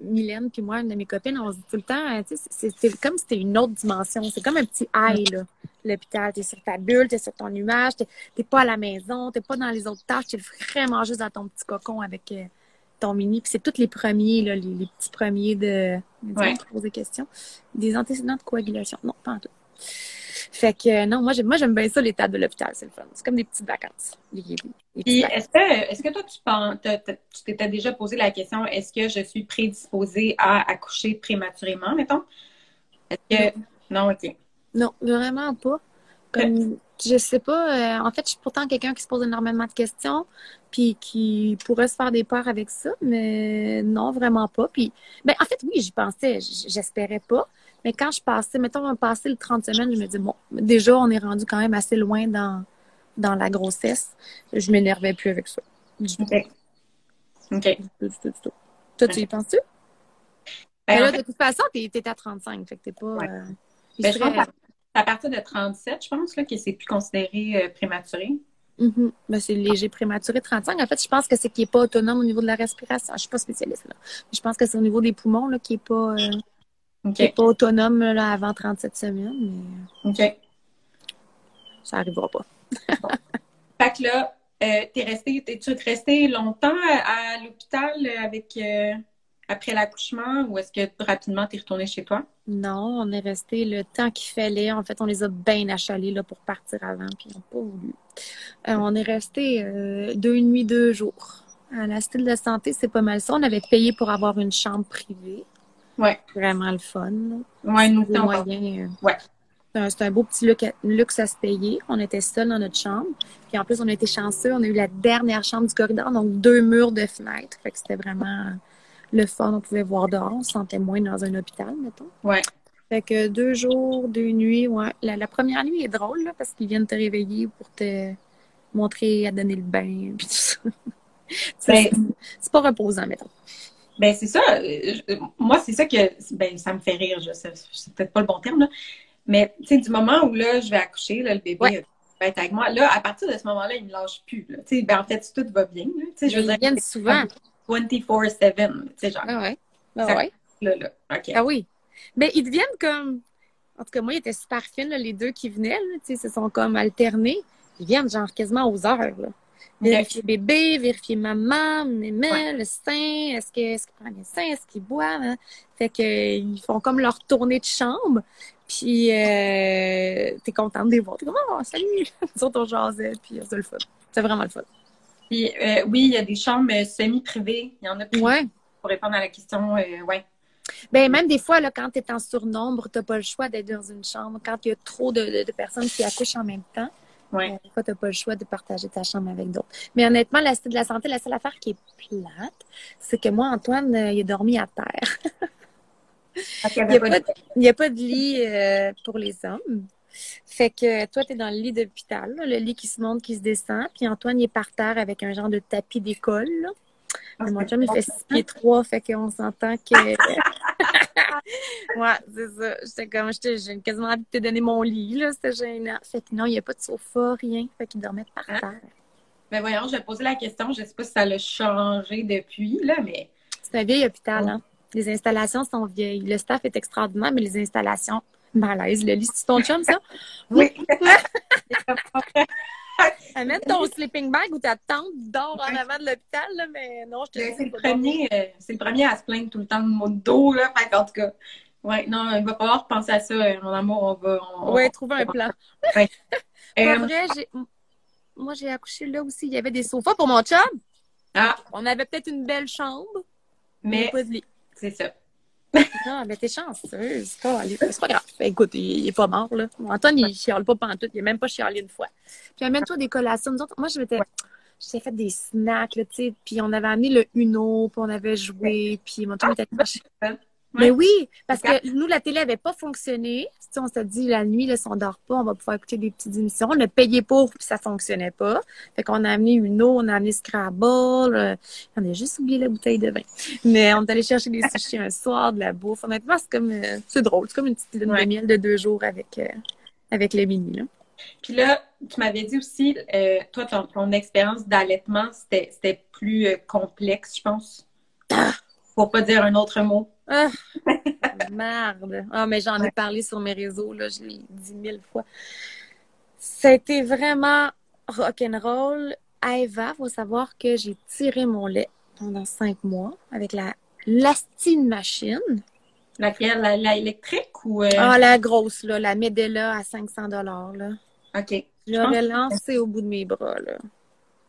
Speaker 2: Mylène puis moi, une de mes copines, on se dit tout le temps, sais, c'est comme si c'était une autre dimension. C'est comme un petit high, là, l'hôpital. T'es sur ta bulle, t'es sur ton nuage, t'es pas à la maison, t'es pas dans les autres tâches, t'es vraiment juste dans ton petit cocon avec euh, ton mini. Puis c'est tous les premiers, là, les, les petits premiers de.
Speaker 1: Ouais.
Speaker 2: poser des questions. Des antécédents de coagulation. Non, pas en tout. Fait que non, moi j'aime moi j'aime bien ça l'état de l'hôpital, c'est le fun. C'est comme des petites vacances. Les, les, les
Speaker 1: Puis est-ce que est-ce que toi tu penses tu t'étais déjà posé la question est-ce que je suis prédisposée à accoucher prématurément, mettons? Est-ce que non, ok.
Speaker 2: Non, vraiment pas. Comme je sais pas, euh, en fait, je suis pourtant quelqu'un qui se pose énormément de questions, puis qui pourrait se faire des peurs avec ça, mais non, vraiment pas. Puis, ben, en fait, oui, j'y pensais, j'espérais pas. Mais quand je passais, mettons, on passait le 30 semaines, je me dis, bon, déjà, on est rendu quand même assez loin dans, dans la grossesse. Je m'énervais plus avec ça.
Speaker 1: OK. OK.
Speaker 2: Toi, tu y penses-tu?
Speaker 1: Ben,
Speaker 2: Mais là,
Speaker 1: en fait,
Speaker 2: de toute façon, t'es es à 35, fait que t'es pas...
Speaker 1: Ouais.
Speaker 2: euh,
Speaker 1: ben, je pense à, partir de 37, je pense là, que c'est plus considéré euh, prématuré.
Speaker 2: Mhm. Ben, c'est léger prématuré 35. En fait, je pense que c'est qu'il n'est pas autonome au niveau de la respiration. Je suis pas spécialiste là. Je pense que c'est au niveau des poumons là, qui n'est pas, euh, pas autonome là, avant 37 semaines, mais
Speaker 1: OK.
Speaker 2: ça n'arrivera pas.
Speaker 1: Fait que là, euh, t'es resté, t'es-tu resté longtemps à, à l'hôpital avec euh, après l'accouchement ou est-ce que rapidement t'es retourné chez toi?
Speaker 2: Non, on est resté le temps qu'il fallait. En fait, on les a bien achalés là, pour partir avant, puis ils n'ont pas voulu. Euh, on est resté euh, deux nuits, deux jours. À la style de santé, c'est pas mal ça. On avait payé pour avoir une chambre privée.
Speaker 1: Ouais.
Speaker 2: Vraiment le fun.
Speaker 1: Ouais, nous,
Speaker 2: Les
Speaker 1: on-
Speaker 2: moyens, euh,
Speaker 1: Ouais.
Speaker 2: C'est un, c'est un beau petit luxe à, luxe à se payer. On était seuls dans notre chambre. Puis en plus, on a été chanceux. On a eu la dernière chambre du corridor, donc deux murs de fenêtres. Fait que c'était vraiment le fun. On pouvait voir dehors. On se sentait moins dans un hôpital, mettons.
Speaker 1: Ouais.
Speaker 2: Fait que deux jours, deux nuits, ouais. La, la première nuit est drôle, là, parce qu'ils viennent te réveiller pour te montrer à donner le bain, puis tout ça. C'est
Speaker 1: Ben,
Speaker 2: c'est pas reposant, mettons.
Speaker 1: Ben, c'est ça. Euh, je- Moi, c'est ça que. Ben, ça me fait rire. Je sais, c'est peut-être pas le bon terme, là. Mais, tu sais, du moment où, là, je vais accoucher, là, le bébé
Speaker 2: Ouais.
Speaker 1: va être avec moi, là, à partir de ce moment-là, il me lâche plus, là. Tu sais, ben, en fait, tout va bien, là. Tu sais, je veux
Speaker 2: Ils viennent souvent.
Speaker 1: 24-7, tu sais, genre,
Speaker 2: Ah ouais. Ah ouais.
Speaker 1: là, là.
Speaker 2: Ah oui. Mais ils deviennent comme. En tout cas, moi, ils étaient super fines, là, les deux qui venaient, tu sais, se sont comme alternés. Ils viennent, genre, quasiment aux heures, là. Vérifier bébé, vérifier maman,
Speaker 1: Ouais.
Speaker 2: le sein, est-ce qu'il prend bien le sein, est-ce qu'il boit, hein? Fait que, ils font comme leur tournée de chambre. Puis, euh, t'es contente de les voir. T'es comme, oh, salut! Nous autres, on jasait, puis c'est le fun. C'est vraiment le fun.
Speaker 1: Puis, euh, oui, il y a des chambres euh, semi-privées. Il y en a plus.
Speaker 2: Ouais.
Speaker 1: Pour répondre à la question, euh, ouais.
Speaker 2: Ben, même des fois, là, quand tu es en surnombre, tu pas le choix d'être dans une chambre. Quand il y a trop de, de- de personnes qui accouchent en même temps,
Speaker 1: Ouais.
Speaker 2: euh, tu pas le choix de partager ta chambre avec d'autres. Mais honnêtement, la cité de la santé, la seule affaire qui est plate, c'est que moi, Antoine, euh, il a dormi à terre.
Speaker 1: Y
Speaker 2: Il n'y a, pas de- il y a pas de lit pour les hommes. Fait que toi, tu es dans le lit d'hôpital, le lit qui se monte, qui se descend. Puis Antoine, il est par terre avec un genre de tapis d'école. Mais mon chum, il fait six pieds trois, fait qu'on s'entend que. ouais, c'est ça. J'étais comme, j'ai quasiment envie de te donner mon lit, là. C'était gênant. Fait que non, il n'y a pas de sofa, rien. Fait qu'il dormait par
Speaker 1: Hein?
Speaker 2: terre.
Speaker 1: Mais voyons, je vais poser la question. Je sais pas si ça l'a changé depuis, là, mais.
Speaker 2: C'est un vieil hôpital, hein. Les installations sont vieilles. Le staff est extraordinaire, mais les installations, malaise. Le lit, c'est ton chum, ça?
Speaker 1: Oui.
Speaker 2: Amène ton sleeping bag ou ta tente dort en avant de l'hôpital, là, mais non, je te
Speaker 1: Ben,
Speaker 2: dis
Speaker 1: c'est le premier, euh, c'est le premier à se plaindre tout le temps de mon dos, là. Fait qu'en tout cas, ouais, non, il va falloir penser à ça, euh, mon amour, on va. on-
Speaker 2: Ouais, trouver un plan.
Speaker 1: Euh,
Speaker 2: Pas vrai, j'ai... moi, j'ai accouché là aussi. Il y avait des sofas pour mon chum.
Speaker 1: ah,
Speaker 2: On avait peut-être une belle chambre, mais
Speaker 1: mais
Speaker 2: pas de lit.
Speaker 1: c'est ça.
Speaker 2: Non, mais t'es chanceuse. C'est pas grave. Écoute, il, est pas mort, là. Antoine, il chiale pas pantoute. Il a même pas chialé une fois. Puis amène-toi des collations. Nous autres, moi, je m'étais... J'ai fait des snacks, là, tu sais. Puis on avait amené le Uno, puis on avait joué, puis mon chum était. Mais oui, parce que nous, la télé avait pas fonctionné. Sais, on s'est dit, la nuit, là, si on dort pas, on va pouvoir écouter des petites émissions. On a payé pour, puis ça fonctionnait pas. Fait qu'on a amené Uno, on a amené Scrabble. euh, on a juste oublié la bouteille de vin. Mais on est allé chercher des sushis un soir, de la bouffe. Honnêtement, c'est comme, euh, c'est drôle. C'est comme une petite lune
Speaker 1: Ouais.
Speaker 2: de miel de deux jours avec, euh, avec les mini, là.
Speaker 1: Puis là, tu m'avais dit aussi, euh, toi, ton, ton expérience d'allaitement, c'était c'était plus euh, complexe, je pense. Pour pas dire un autre mot.
Speaker 2: Ah, merde. Ah, mais j'en ai parlé sur mes réseaux, là, je l'ai dit mille fois. Été vraiment rock'n'roll. Eva, faut savoir que j'ai tiré mon lait pendant cinq mois avec la lastine machine.
Speaker 1: Laquelle? La, la électrique ou. euh,
Speaker 2: Ah, la grosse, là, la Medela à 500 dollars, là.
Speaker 1: OK.
Speaker 2: Je l'aurais lancée au bout de mes bras, là.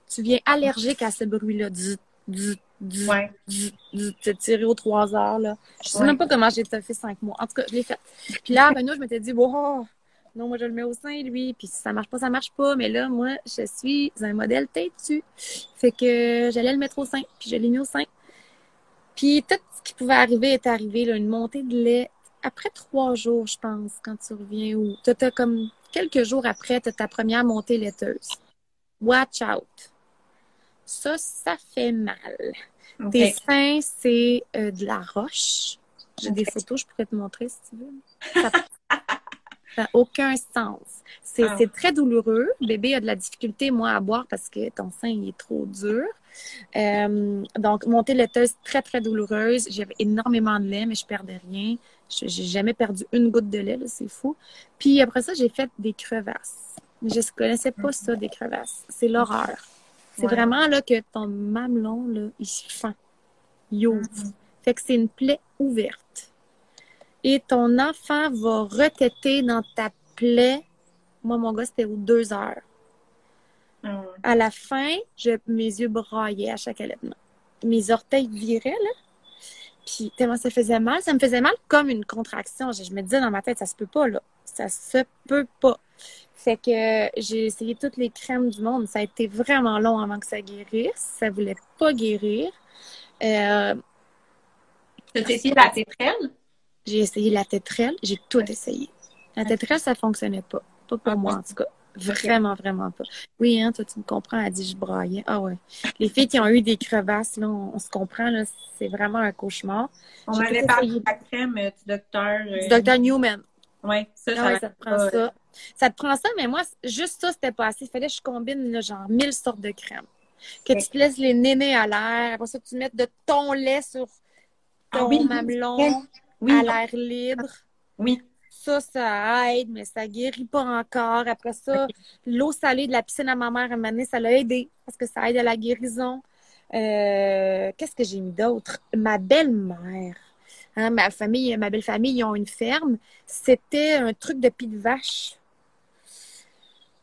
Speaker 2: Tu viens allergique à ce bruit-là. Du, du, du,
Speaker 1: Ouais.
Speaker 2: du, tirer aux trois heures, là. Je sais
Speaker 1: Ouais.
Speaker 2: même pas comment j'ai fait cinq mois. En tout cas, je l'ai fait. Puis là, Renaud, je m'étais dit, wow, non, moi, je le mets au sein, lui. Puis si ça marche pas, ça marche pas. Mais là, moi, je suis un modèle têtu. Fait que j'allais le mettre au sein. Puis je l'ai mis au sein. Puis tout ce qui pouvait arriver est arrivé, là. Une montée de lait. Après trois jours, je pense, quand tu reviens ou t'as comme quelques jours après, t'as ta première montée laiteuse. Watch out. Ça, ça fait mal. Tes seins, c'est euh, de la roche. J'ai des photos, je pourrais te montrer si tu veux. Ça n'a aucun sens. C'est
Speaker 1: Ah.
Speaker 2: très douloureux. Le bébé a de la difficulté, moi, à boire parce que ton sein il est trop dur. Euh, donc, montée laiteuse très, très douloureuse. J'avais énormément de lait, mais je perdais rien. Je- J'ai jamais perdu une goutte de lait, c'est fou. Puis après ça, j'ai fait des crevasses. Je connaissais pas ça, des crevasses. C'est l'horreur. C'est vraiment là que ton mamelon, là, il se fend. Il ouvre.
Speaker 1: Mhm.
Speaker 2: Fait que c'est une plaie ouverte. Et ton enfant va retêter dans ta plaie. Moi, mon gars, c'était aux deux heures.
Speaker 1: Ouais.
Speaker 2: À la fin, je, mes yeux braillaient à chaque allaitement. Mes orteils viraient, là. Puis tellement ça faisait mal. Ça me faisait mal comme une contraction. Je, je me disais dans ma tête, ça se peut pas, là. Ça se peut pas. Fait que j'ai essayé toutes les crèmes du monde. Ça a été vraiment long avant que ça guérisse. Ça voulait pas guérir. Euh,
Speaker 1: T'as essayé la tétrelle?
Speaker 2: j'ai essayé la tétrelle. J'ai tout essayé. La tétrelle, ça fonctionnait pas. Pas pour moi, en tout cas. Vraiment, vraiment pas. Oui, hein, toi, tu me comprends. Elle dit, je braillais. Ah ouais. Les filles qui ont eu des crevasses, là, on, on se comprend, là. C'est vraiment un cauchemar.
Speaker 1: On m'avait parlé de la crème euh, du docteur. euh,
Speaker 2: Du docteur Newman.
Speaker 1: Ouais, ça,
Speaker 2: Ah ouais,
Speaker 1: ça,
Speaker 2: te prend ça. Ça te prend ça, mais moi, juste ça, c'était pas assez. Il fallait que je combine, là, genre, mille sortes de crèmes. Que
Speaker 1: Ouais.
Speaker 2: tu te laisses les nénés à l'air. Après ça, tu mettes de ton lait sur
Speaker 1: Ah
Speaker 2: ton
Speaker 1: oui.
Speaker 2: mamelon
Speaker 1: Oui,
Speaker 2: à l'air libre.
Speaker 1: oui.
Speaker 2: Ça, ça aide, mais ça guérit pas encore. Après ça, l'eau salée de la piscine à ma mère, à un moment donné, ça l'a aidé parce que ça aide à la guérison. Euh, Qu'est-ce que j'ai mis d'autre? Ma belle-mère. Hein, ma famille, ma belle famille, ils ont une ferme. C'était un truc de pied de vache.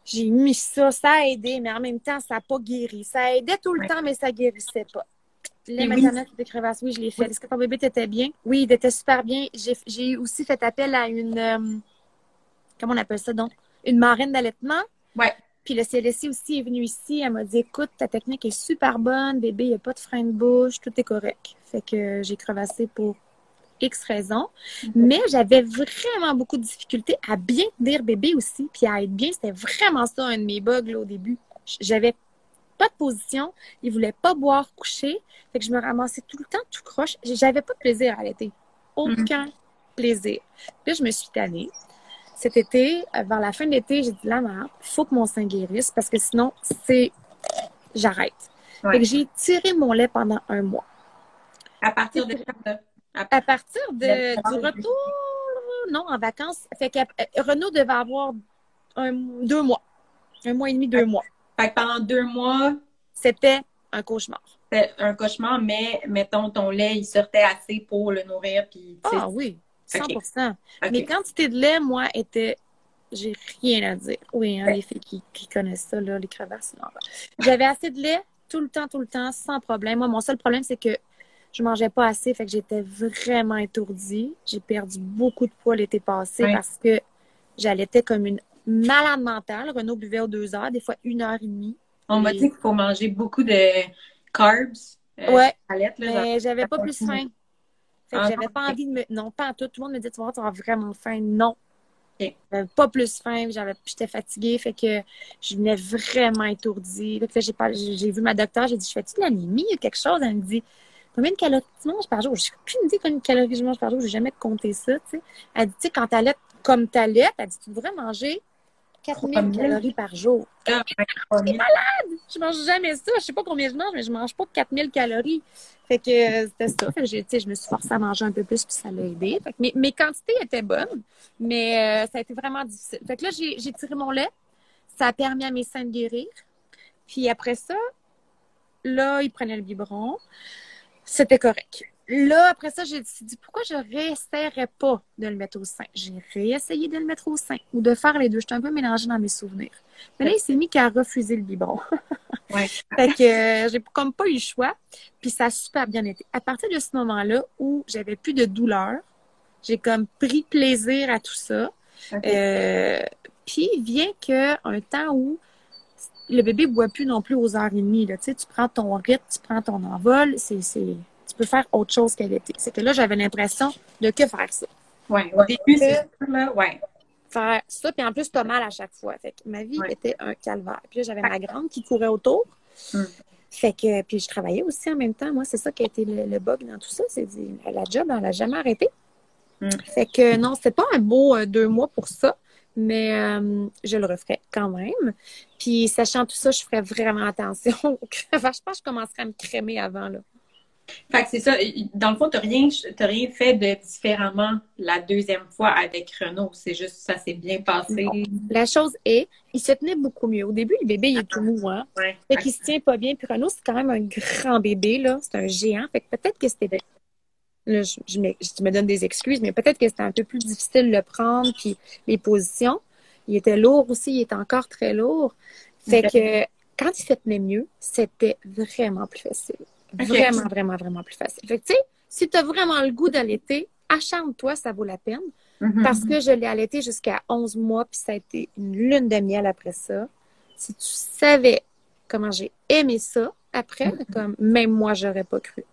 Speaker 2: J'ai mis ça, ça a aidé, mais en même temps, ça n'a pas guéri. Ça aidait tout le
Speaker 1: Ouais.
Speaker 2: temps, mais ça guérissait pas. Les
Speaker 1: oui.
Speaker 2: maternelles des crevasses, oui, je l'ai fait. Est-ce que ton bébé t'était bien? Oui, il était super bien. J'ai aussi fait appel à une, euh, comment on appelle ça donc? Une marraine d'allaitement.
Speaker 1: Ouais.
Speaker 2: Puis le CLSC aussi est venu ici. Elle m'a dit, écoute, ta technique est super bonne. Bébé, il n'y a pas de frein de bouche. Tout est correct. Fait que j'ai crevassé pour X raisons. Mais j'avais vraiment beaucoup de difficultés à bien tenir bébé aussi, puis à être bien. C'était vraiment ça, un de mes bugs là, au début. J'avais pas de position. Il voulait pas boire coucher. Fait que je me ramassais tout le temps tout croche. J'avais pas de plaisir à allaiter. Aucun plaisir. Puis là, je me suis tannée. Cet été, vers la fin de l'été, j'ai dit, la il faut que mon sein guérisse parce que sinon, c'est... J'arrête.
Speaker 1: Ouais.
Speaker 2: Fait que j'ai tiré mon lait pendant un mois.
Speaker 1: À partir de?
Speaker 2: À partir de, du retour, non, en vacances, fait que euh, Renaud devait avoir un, deux mois. Un mois et demi, deux mois.
Speaker 1: Fait que pendant deux mois,
Speaker 2: C'était un cauchemar.
Speaker 1: c'était un cauchemar, mais mettons, ton lait, il sortait assez pour le nourrir. Puis,
Speaker 2: Ah oui, 100
Speaker 1: Ok. Ok.
Speaker 2: Mes quantités de lait, moi, étaient. J'ai rien à dire. Oui, hein,
Speaker 1: Ouais.
Speaker 2: les filles qui, qui connaissent ça, là, les crevasses. J'avais assez de lait tout le temps, tout le temps, sans problème. Moi, mon seul problème, c'est que je mangeais pas assez, fait que j'étais vraiment étourdie. J'ai perdu beaucoup de poids l'été passé parce que j'allaitais comme une malade mentale. Renaud buvait aux deux heures, des fois une heure et demie.
Speaker 1: On m'a dit qu'il faut manger beaucoup de carbs. euh,
Speaker 2: Ouais,
Speaker 1: là.
Speaker 2: Mais j'avais pas plus faim. Fait que
Speaker 1: Ah,
Speaker 2: j'avais pas envie de me. Non, pas en tout. Tout le monde me dit, tu vas avoir vraiment faim. Non. J'avais pas plus faim. J'avais, j'étais fatiguée. Fait que je venais vraiment étourdie. Fait que j'ai, pas, j'ai j'ai vu ma docteur. J'ai dit, je fais-tu de l'anémie? Il y a quelque chose? Elle me dit, combien de calories tu manges par jour? J'ai aucune idée combien de calories je mange par jour. J'ai jamais compté ça, tu sais. Elle dit, tu sais, quand t'allaites comme t'allaites, elle dit, tu devrais manger 4000
Speaker 1: 3000.
Speaker 2: calories par jour.
Speaker 1: Ah, ouais, trois mille.
Speaker 2: Je mange jamais ça. Je sais pas combien je mange, mais je mange pas 4000 calories. Fait que euh, c'était ça. Fait que tu je me suis forcée à manger un peu plus, puis ça l'a aidé. Fait que mes, mes quantités étaient bonnes, mais euh, ça a été vraiment difficile. Fait que là, j'ai tiré mon lait. Ça a permis à mes seins de guérir. Puis après ça, là, ils prenaient le biberon. C'était correct. Là, après ça, j'ai dit pourquoi je réessayerais pas de le mettre au sein. J'ai réessayé de le mettre au sein ou de faire les deux. J'étais un peu mélangée dans mes souvenirs. Mais là, il s'est mis qu'à refuser le biberon.
Speaker 1: Ouais.
Speaker 2: Fait que euh, j'ai comme pas eu le choix. Puis ça a super bien été. À partir de ce moment-là où j'avais plus de douleur, j'ai comme pris plaisir à tout ça.
Speaker 1: Ok.
Speaker 2: Euh, puis vient que un temps où le bébé boit plus non plus aux heures et demie. Là. Tu sais, tu prends ton rythme, tu prends ton envol, c'est, c'est, tu peux faire autre chose qu'à l'été. C'est que là, j'avais l'impression de que faire ça.
Speaker 1: Ouais, au début, c'est sûr, là. Ouais.
Speaker 2: Faire ça, puis en plus, t'as mal à chaque fois. Fait que ma vie
Speaker 1: Ouais.
Speaker 2: était un calvaire. Puis là, j'avais ma grande qui courait autour.
Speaker 1: Hmm.
Speaker 2: Fait que, puis je travaillais aussi en même temps. Moi, c'est ça qui a été le, le bug dans tout ça. C'est dit, la job, elle n'a jamais arrêté.
Speaker 1: Hmm.
Speaker 2: Fait que non, c'était pas un beau euh, deux mois pour ça, mais euh, je le referais quand même. Puis sachant tout ça, je ferais vraiment attention au crevage. Je pense que je commencerais à me crémer avant, là.
Speaker 1: Fait que c'est ça. Dans le fond, tu n'as rien, rien fait de différemment la deuxième fois avec Renaud. C'est juste ça s'est bien passé.
Speaker 2: La chose est, il se tenait beaucoup mieux. Au début, le bébé, il est tout mouvant.
Speaker 1: Ouais.
Speaker 2: Fait qu'il se tient pas bien. Puis Renaud, c'est quand même un grand bébé, là. C'est un géant. Fait que peut-être que c'était. Là, je, je, me, je me donne des excuses, mais peut-être que c'était un peu plus difficile de le prendre. Puis les positions. Il était lourd aussi. Il était encore très lourd. Fait que quand il se tenait mieux, c'était vraiment plus facile. Vraiment, vraiment, vraiment plus facile. Fait que, tu sais, si tu as vraiment le goût d'allaiter, acharne-toi, ça vaut la peine.
Speaker 1: Mhm.
Speaker 2: Parce que je l'ai allaité jusqu'à 11 mois, puis ça a été une lune de miel après ça. Si tu savais comment j'ai aimé ça après,
Speaker 1: Mhm.
Speaker 2: comme même moi, j'aurais pas cru.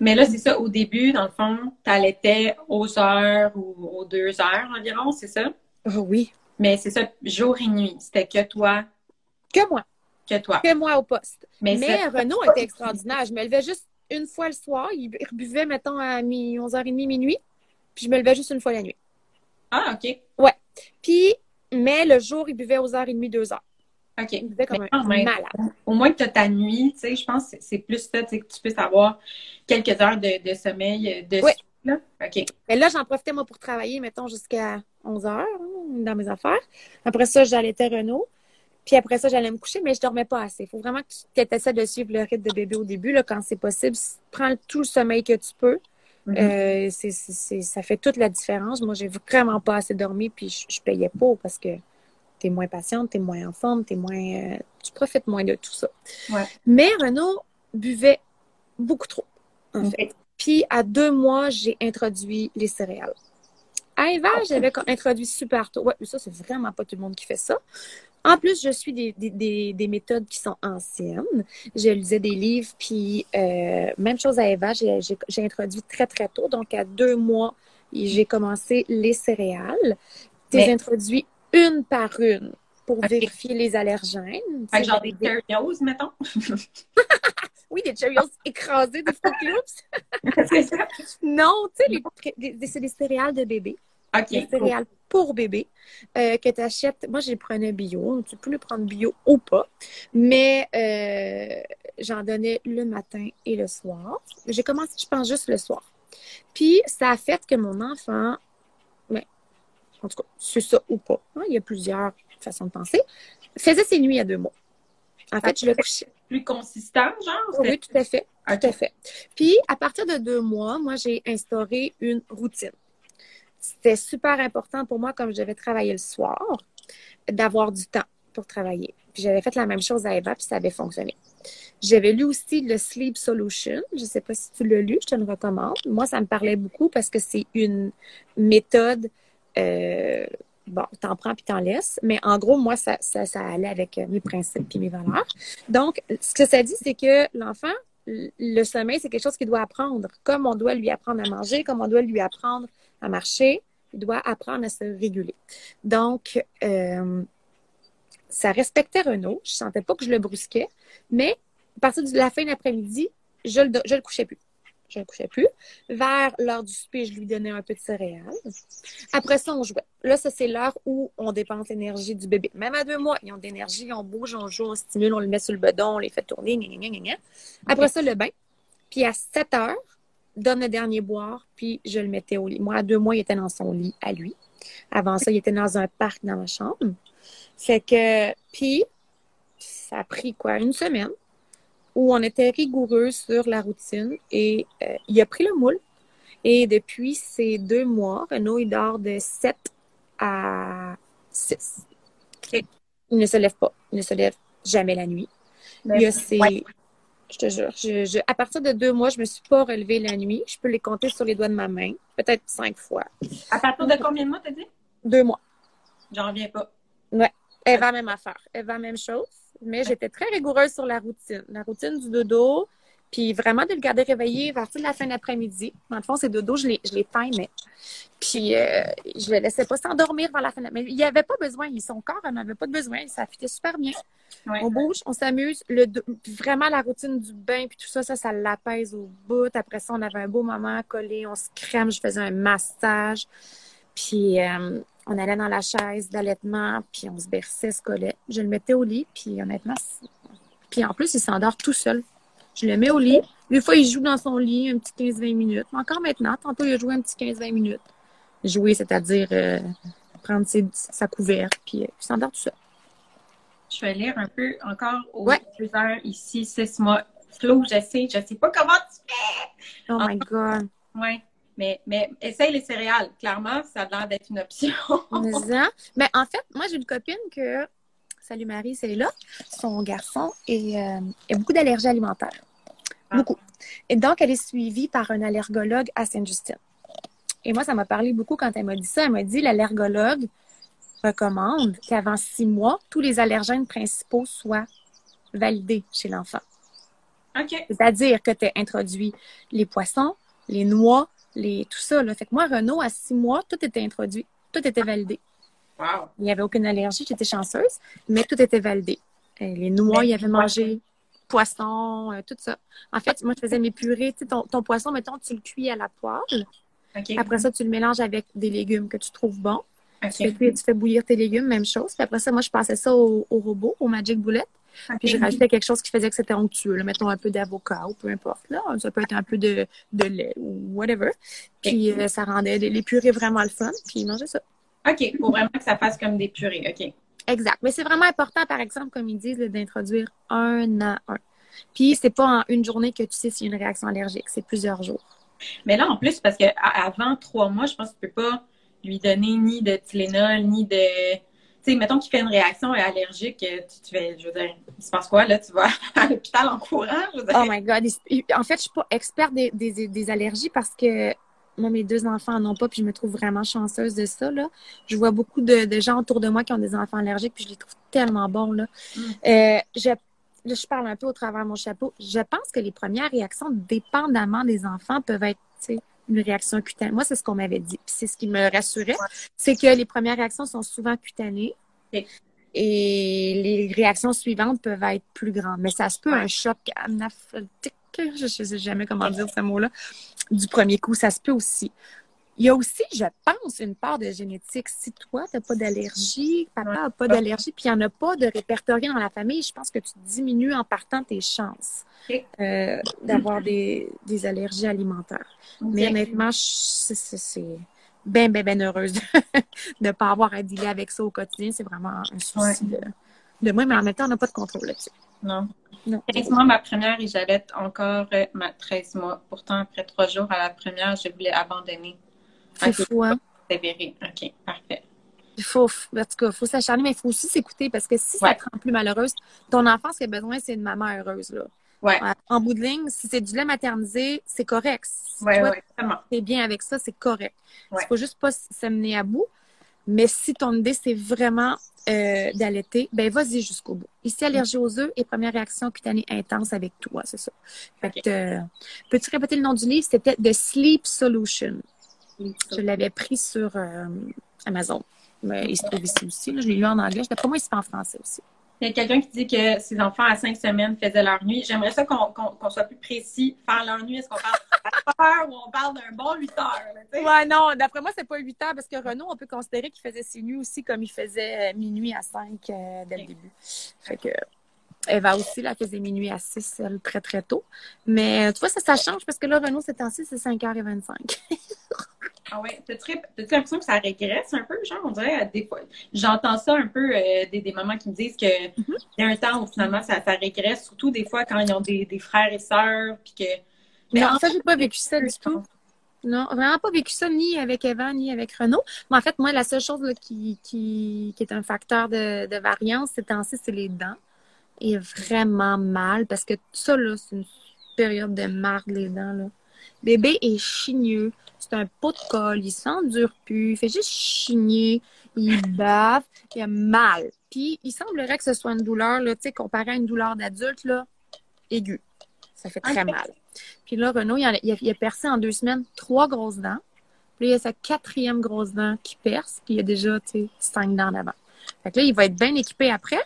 Speaker 1: Mais là, c'est ça, au début, dans le fond, tu allaitais aux heures ou aux deux heures environ, c'est ça?
Speaker 2: Oh oui.
Speaker 1: Mais c'est ça, jour et nuit. C'était que toi,
Speaker 2: Que moi.
Speaker 1: que toi.
Speaker 2: Que moi au poste.
Speaker 1: Mais,
Speaker 2: Mais, Renaud était extraordinaire. Je me levais juste une fois le soir. Il buvait, mettons, à mi 11h30, minuit. Puis je me levais juste une fois la nuit.
Speaker 1: Ah, OK.
Speaker 2: Puis, mais le jour, il buvait aux heures et demie, deux heures.
Speaker 1: OK.
Speaker 2: Il buvait comme
Speaker 1: Mais
Speaker 2: un
Speaker 1: quand même,
Speaker 2: malade.
Speaker 1: Au moins que tu as ta nuit, tu sais, je pense que c'est plus ça, tu sais, que tu puisses avoir quelques heures de, de sommeil de
Speaker 2: Oui.
Speaker 1: là. OK.
Speaker 2: Mais là, j'en profitais, moi, pour travailler, mettons, jusqu'à 11 heures hein, dans mes affaires. Après ça, j'allaitais Renaud. Puis après ça, j'allais me coucher, mais je dormais pas assez. Il faut vraiment que tu essaies de suivre le rythme de bébé au début, là, quand c'est possible. Prends tout le sommeil que tu peux.
Speaker 1: Mhm.
Speaker 2: Euh, ça fait toute la différence. Moi, j'ai vraiment pas assez dormi, puis je, je payais pas parce que t'es moins patiente, t'es moins en forme, t'es moins, euh, tu profites moins de tout ça.
Speaker 1: Ouais.
Speaker 2: Mais Renaud buvait beaucoup trop, en fait. Puis à deux mois, j'ai introduit les céréales. À Eva, j'avais introduit super tôt. Ouais, mais ça, c'est vraiment pas tout le monde qui fait ça. En plus, je suis des, des, des, des méthodes qui sont anciennes. Je lisais des livres, puis euh, même chose à Eva, j'ai introduit très, très tôt. Donc, à deux mois, j'ai commencé les céréales. J'ai
Speaker 1: Mais-
Speaker 2: introduit une par une pour vérifier les allergènes.
Speaker 1: Fait genre des Cheerios, mettons.
Speaker 2: Oui, des Cheerios écrasés, des Fruit Loops. Non, tu sais, c'est des céréales de bébé.
Speaker 1: OK.
Speaker 2: des céréales pour bébé euh, que tu achètes. Moi, je les prenais bio. Tu peux les prendre bio ou pas. Mais euh, j'en donnais le matin et le soir. J'ai commencé, je pense, juste le soir. Puis, ça a fait que mon enfant, en tout cas, c'est ça ou pas, hein, il y a plusieurs façons de penser, faisait ses nuits à deux mois. En fait, je le couchais.
Speaker 1: Plus consistant, genre?
Speaker 2: Oui, tout à fait. Tout à fait. Puis, à partir de deux mois, moi, j'ai instauré une routine. C'était super important pour moi, comme je devais travailler le soir, d'avoir du temps pour travailler. Puis, j'avais fait la même chose à Eva, puis ça avait fonctionné. J'avais lu aussi le Sleep Solution. Je ne sais pas si tu l'as lu, je te le recommande. Moi, ça me parlait beaucoup parce que c'est une méthode. Euh, bon, t'en prends puis t'en laisses. Mais en gros, moi, ça, allait avec mes principes puis mes valeurs. Donc, ce que ça dit, c'est que l'enfant, le sommeil, c'est quelque chose qu'il doit apprendre. Comme on doit lui apprendre à manger, comme on doit lui apprendre à marcher, il doit apprendre à se réguler. Donc, euh, ça respectait Renaud. Je sentais pas que je le brusquais, mais à partir de la fin de l'après-midi, je le, je le couchais plus. Je le couchais plus. Vers l'heure du souper, je lui donnais un peu de céréales. Après ça, on jouait. Là, ça, c'est l'heure où on dépense l'énergie du bébé. Même à deux mois, ils ont de l'énergie, on bouge, on joue, on stimule, on le met sur le bedon, on les fait tourner. Après ça, le bain. Puis à 7 heures, donne le dernier boire, puis je le mettais au lit. Moi, à deux mois, il était dans son lit à lui. Avant ça, il était dans un parc dans ma chambre. Fait que, puis, ça a pris quoi, une semaine où on était rigoureux sur la routine et euh, il a pris le moule. Et depuis ces deux mois, Renaud, il dort de 7 à 6. Il ne se lève pas. Il ne se lève jamais la nuit. Il a ses...
Speaker 1: Ouais.
Speaker 2: Je te jure, je, je- à partir de deux mois, je me suis pas relevée la nuit. Je peux les compter sur les doigts de ma main, peut-être cinq fois.
Speaker 1: À partir de combien de mois, t'as dit?
Speaker 2: Deux mois.
Speaker 1: J'en reviens pas.
Speaker 2: Elle va même affaire. Elle va même chose. Mais j'étais très rigoureuse sur la routine. La routine du dodo, puis vraiment de le garder réveillé de la fin d'après-midi. Dans le fond, ces dodos, je les, je les timais. Puis euh, je le laissais pas s'endormir vers la fin Mais il n'y avait pas besoin. Son corps n'en avait pas de besoin. Ça fitait super bien.
Speaker 1: Ouais.
Speaker 2: On bouge, on s'amuse. Le vraiment, la routine du bain, puis tout ça, ça, ça l'apaise au bout. Après ça, on avait un beau moment collé. On se crème. Je faisais un massage. Puis euh, on allait dans la chaise d'allaitement, puis on se berçait, se collait. Je le mettais au lit, puis honnêtement, puis en plus, il s'endort tout seul. Je le mets au lit. Des fois, il joue dans son lit un petit 15-20 minutes. Mais encore maintenant, tantôt, il a joué un petit 15-20 minutes. Jouer, c'est-à-dire euh, prendre ses, sa couverte, puis euh, il s'endort tout ça.
Speaker 1: Je vais lire un peu encore aux
Speaker 2: Ouais.
Speaker 1: deux heures ici, six mois. Flo, je sais, je sais pas comment tu fais.
Speaker 2: Oh my God.
Speaker 1: Ouais. Mais, mais essaye les céréales. Clairement, ça a l'air d'être une option.
Speaker 2: Mais, hein? Mais en fait, moi, j'ai une copine que, salut Marie, c'est là. Son garçon est, euh, a beaucoup d'allergies alimentaires.
Speaker 1: Ah.
Speaker 2: Beaucoup. Et donc, elle est suivie par un allergologue à Sainte-Justine. Et moi, ça m'a parlé beaucoup quand elle m'a dit ça. Elle m'a dit l'allergologue recommande qu'avant six mois, tous les allergènes principaux soient validés chez l'enfant.
Speaker 1: OK.
Speaker 2: C'est-à-dire que tu as introduit les poissons, les noix, les, tout ça. Là. Fait que moi, Renault, à six mois, tout était introduit. Tout était validé.
Speaker 1: Wow.
Speaker 2: Il n'y avait aucune allergie, j'étais chanceuse, mais tout était validé. Euh, les noix, il avait
Speaker 1: les
Speaker 2: mangé, poisson, euh, tout ça. En fait, moi, je faisais mes purées. Tu sais, ton, ton poisson, mettons, tu le cuis à la poêle. Après ça, tu le mélanges avec des légumes que tu trouves bons.
Speaker 1: OK.
Speaker 2: Tu, fais, tu fais bouillir tes légumes, même chose. Puis après ça, moi, je passais ça au, au robot, au Magic Bullet. Puis je rajoutais quelque chose qui faisait que c'était onctueux. là. Mettons un peu d'avocat ou peu importe. Là. Ça peut être un peu de, de lait ou whatever. Puis euh, ça rendait les, purées vraiment le fun. Puis ils mangeaient ça.
Speaker 1: OK. Pour vraiment que ça fasse comme des purées. OK.
Speaker 2: Exact. Mais c'est vraiment important, par exemple, comme ils disent, d'introduire un à un. Puis c'est pas en une journée que tu sais s'il y a une réaction allergique, c'est plusieurs jours.
Speaker 1: Mais là, en plus, parce que avant trois mois, je pense que tu peux pas lui donner ni de Tylenol, ni de. Sais, mettons qu'il fait une réaction allergique, euh, tu, tu fais, je veux dire, il se passe quoi, là? Tu vas à l'hôpital en courant? Je veux dire?
Speaker 2: Oh my God. En fait, je suis pas experte des, des, des allergies parce que moi, mes deux enfants n'en ont pas, puis je me trouve vraiment chanceuse de ça. Là. Je vois beaucoup de, de gens autour de moi qui ont des enfants allergiques, puis je les trouve tellement bons. Là.
Speaker 1: Mm.
Speaker 2: Euh, je, là, je parle un peu au travers de mon chapeau. Je pense que les premières réactions, dépendamment des enfants, peuvent être une réaction cutanée. Moi, c'est ce qu'on m'avait dit. C'est ce qui me rassurait. C'est que les premières réactions sont souvent cutanées. Et les réactions suivantes peuvent être plus grandes. Mais ça se peut, un choc anaphylactique, je ne sais jamais comment dire ce mot-là, du premier coup, ça se peut aussi. Il y a aussi, je pense, une part de génétique. Si toi, tu n'as pas d'allergie, papa n'a pas d'allergie, puis il n'y en a pas de répertorié dans la famille, je pense que tu diminues en partant tes chances euh, d'avoir des, des allergies alimentaires. Mais honnêtement, c'est- bien, bien, bien heureuse de ne pas avoir à dealer avec ça au quotidien. C'est vraiment un souci de, de moi, mais en même temps, on n'a pas de contrôle là-dessus.
Speaker 1: Non.
Speaker 2: Non.
Speaker 1: 15 mois, ma première, et j'allais encore euh, ma 13 mois. Pourtant, après trois jours à la première, je voulais abandonner.
Speaker 2: C'est
Speaker 1: Ok.
Speaker 2: fou, hein?
Speaker 1: C'est véré. OK, parfait.
Speaker 2: Il faut, en tout cas, faut s'acharner, mais il faut aussi s'écouter parce que si ça te rend plus malheureuse, ton enfant, ce qu'il a besoin, c'est une maman heureuse, là.
Speaker 1: Ouais.
Speaker 2: En bout de ligne, si c'est du lait maternisé, c'est correct. Si
Speaker 1: Ouais,
Speaker 2: toi, t'es bien avec ça, c'est correct. Il faut juste pas s'amener à bout. Mais si ton idée, c'est vraiment euh, d'allaiter, ben vas-y jusqu'au bout. Ici, allergie aux œufs et première réaction cutanée intense avec toi, c'est ça. Fait que, euh, peux-tu répéter le nom du livre? C'était The Sleep Solution. Je l'avais pris sur euh, Amazon. Mais il se trouve ici aussi. là. Je l'ai lu en anglais. D'après moi, il se fait en français aussi.
Speaker 1: Il y a quelqu'un qui dit que ses enfants à cinq semaines faisaient leur nuit. J'aimerais ça qu'on soit plus précis. Faire leur nuit, est-ce qu'on parle de 4 heures ou on parle d'un bon 8 heures? là?
Speaker 2: Ouais, non, d'après moi, c'est pas 8 heures parce que Renaud, on peut considérer qu'il faisait ses nuits aussi comme il faisait euh, minuit à 5 euh, dès le début. Fait que Eva aussi, là, elle faisait minuit à 6, elle, très, très tôt. Mais tu vois, ça, ça change parce que là, Renaud, c'est en 6, c'est 5h25.
Speaker 1: Ah ouais. T'as-tu l'impression que ça régresse un peu? Genre, on dirait, euh, des fois, j'entends ça un peu euh, des, des mamans qui me disent que
Speaker 2: Mm-hmm.
Speaker 1: il y a un temps où finalement ça, ça régresse, surtout des fois quand ils ont des, des frères et sœurs, puis que. Mais en
Speaker 2: ça, j'ai pas vécu ça du tout. Non, vraiment pas vécu ça ni avec Eva ni avec Renaud. Mais en fait, moi, la seule chose là, qui, qui, qui est un facteur de, de variance ces temps-ci, c'est les dents. Est vraiment mal parce que ça, là, c'est une période de marde, les dents. Là. Bébé est chigneux. C'est un pot de colle. Il s'endure plus. Il fait juste chigner. Il bave. Il a mal. Puis, il semblerait que ce soit une douleur, là, tu sais, comparé à une douleur d'adulte, là, aiguë. Ça fait très mal. Puis là, Renaud, il a, il, a, il a percé en deux semaines trois grosses dents. Puis là, il a sa quatrième grosse dent qui perce. Puis il a déjà, tu sais, cinq dents d'avant. Fait que là, il va être bien équipé après,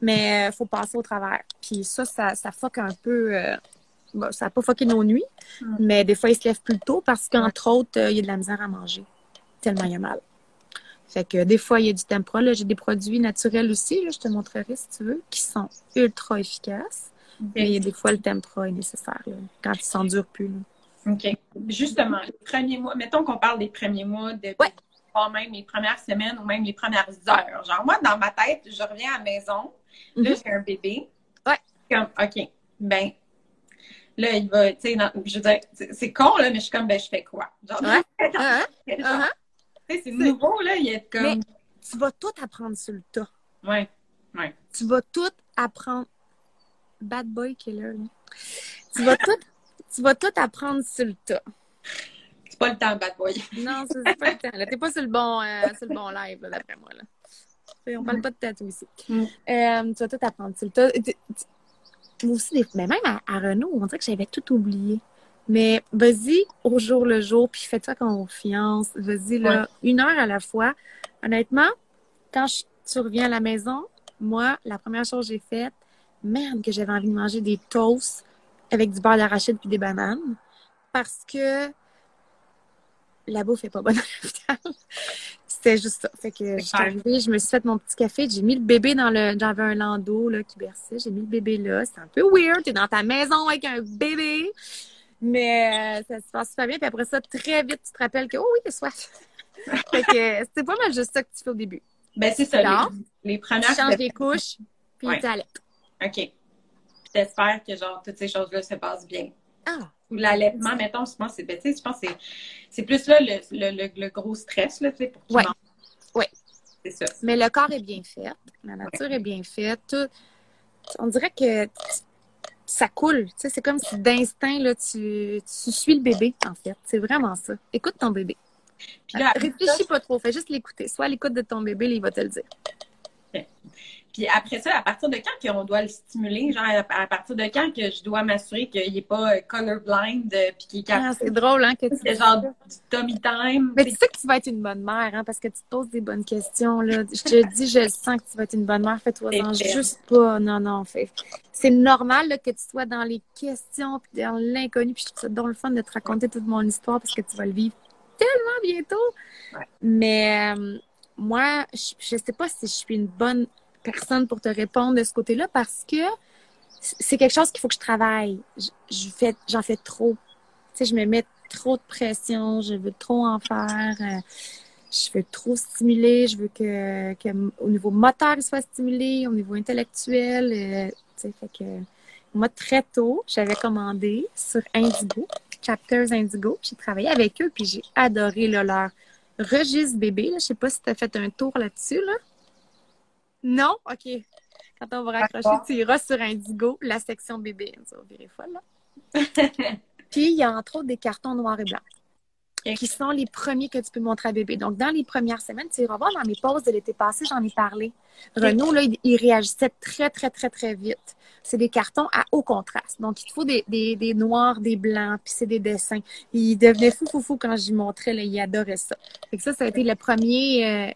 Speaker 2: mais il faut passer au travers. Puis ça, ça, ça fuck un peu... euh, bon, ça n'a pas fucké nos nuits,
Speaker 1: Mm.
Speaker 2: mais des fois, il se lève plus tôt parce qu'entre autres, euh, il y a de la misère à manger. Tellement il a mal. Fait que des fois, il y a du Tempra. Là, j'ai des produits naturels aussi, là, je te montrerai si tu veux, qui sont ultra efficaces. Mais des fois, le tempra est nécessaire là, quand il s'endure plus. là.
Speaker 1: OK. Justement, les premiers mois, mettons qu'on parle des premiers mois de
Speaker 2: Ouais.
Speaker 1: pas même les premières semaines ou même les premières heures. Genre, moi, dans ma tête, je reviens à la maison, là,
Speaker 2: Mhm.
Speaker 1: j'ai un bébé.
Speaker 2: Ouais.
Speaker 1: Comme, OK, ben, là, il va, tu sais, je veux dire, c'est con, là, mais je suis comme, ben, je fais quoi? Genre,
Speaker 2: Ouais.
Speaker 1: genre, sais, c'est nouveau, là, il est comme,
Speaker 2: Mais- Tu vas tout apprendre sur le tas.
Speaker 1: ouais,
Speaker 2: Tu vas tout apprendre. Bad boy killer, là. Tu vas tout, tu vas tout apprendre sur le tas.
Speaker 1: c'est pas le temps, bad boy.
Speaker 2: Non, c'est c'est pas le temps. Là, t'es pas sur le bon, euh, sur le bon live, là, d'après moi, là. On parle pas de tatou ici.
Speaker 1: Mm.
Speaker 2: Euh, tu vas tout apprendre sur le tas. Moi aussi, des... mais même à, à Renault, on dirait que j'avais tout oublié. Mais vas-y au jour le jour, puis fais-toi confiance. Vas-y, là, une heure à la fois. Honnêtement, quand je, tu reviens à la maison, moi, la première chose que j'ai faite, merde, que j'avais envie de manger des toasts avec du beurre d'arachide puis des bananes. Parce que la bouffe est pas bonne à l'hôpital. C'était juste ça. Fait que je suis arrivée, je me suis fait mon petit café, j'ai mis le bébé dans le. J'avais un landau là, qui berçait, j'ai mis le bébé là. C'est un peu weird, t'es dans ta maison avec un bébé. Mais euh, ça se passe super bien. Puis après ça, très vite, tu te rappelles que, oh oui, t'es soif. fait que c'est pas mal juste ça que tu fais au début.
Speaker 1: Ben, c'est ça, les, les
Speaker 2: Tu
Speaker 1: premières
Speaker 2: changes des couches, puis
Speaker 1: Ouais.
Speaker 2: tu.
Speaker 1: OK. Puis t'espères que, genre, toutes ces choses-là se passent bien.
Speaker 2: Ah!
Speaker 1: L'allaitement, mettons, je pense, c'est, ben, je pense que c'est, plus là le, le, le, le gros stress, là, tu sais, pour mange.
Speaker 2: Ouais.
Speaker 1: C'est ça.
Speaker 2: Mais le corps est bien fait, la nature est bien faite. tout- on dirait que ça coule. Tu sais, c'est comme si d'instinct, là, tu, tu suis le bébé, en fait. C'est vraiment ça. Écoute ton bébé.
Speaker 1: Puis là,
Speaker 2: Réfléchis pas trop, fais juste l'écouter. Sois à l'écoute de ton bébé, là, il va te le dire.
Speaker 1: Puis après ça, à partir de quand qu'on doit le stimuler? Genre, à partir de quand que je dois m'assurer qu'il n'est pas euh, colorblind euh, puis qu'il est
Speaker 2: Ah,
Speaker 1: capable?
Speaker 2: c'est drôle, hein, que tu
Speaker 1: c'est genre du tummy time.
Speaker 2: Mais tu sais que tu vas être une bonne mère, hein, parce que tu te poses des bonnes questions, là. Je te dis, je le sens que tu vas être une bonne mère. Fais-toi en
Speaker 1: fait.
Speaker 2: juste pas. Non, non, fais. C'est normal, là, que tu sois dans les questions puis dans l'inconnu. Puis je trouve ça donc le fun de te raconter toute mon histoire parce que tu vas le vivre tellement bientôt.
Speaker 1: Ouais.
Speaker 2: Mais euh, moi, je, je sais pas si je suis une bonne personne pour te répondre de ce côté-là parce que c'est quelque chose qu'il faut que je travaille. Je, fais, j'en fais trop. Tu sais, je me mets trop de pression, je veux trop en faire, euh, je veux trop stimuler, je veux que, que au niveau moteur, il soit stimulé, au niveau intellectuel. euh, moi, très tôt, j'avais commandé sur Indigo, Chapters Indigo. J'ai travaillé avec eux, puis j'ai adoré leur registre bébé. Là. Je sais pas si tu as fait un tour là-dessus. Là. Non? OK. Quand on va raccrocher, tu iras sur Indigo, la section bébé. Ça va virer folle, là. Puis, il y a entre autres des cartons noirs et blancs qui sont les premiers que tu peux montrer à bébé. Donc, dans les premières semaines, tu iras voir dans mes pauses de l'été passé, j'en ai parlé. Renaud, là, il, il réagissait très, très, très, très vite. C'est des cartons à haut contraste. Donc, il te faut des, des, des noirs, des blancs, puis c'est des dessins. Il devenait fou, fou, fou quand j'y montrais. Là, il adorait ça. Fait que ça, ça a été le premier, euh,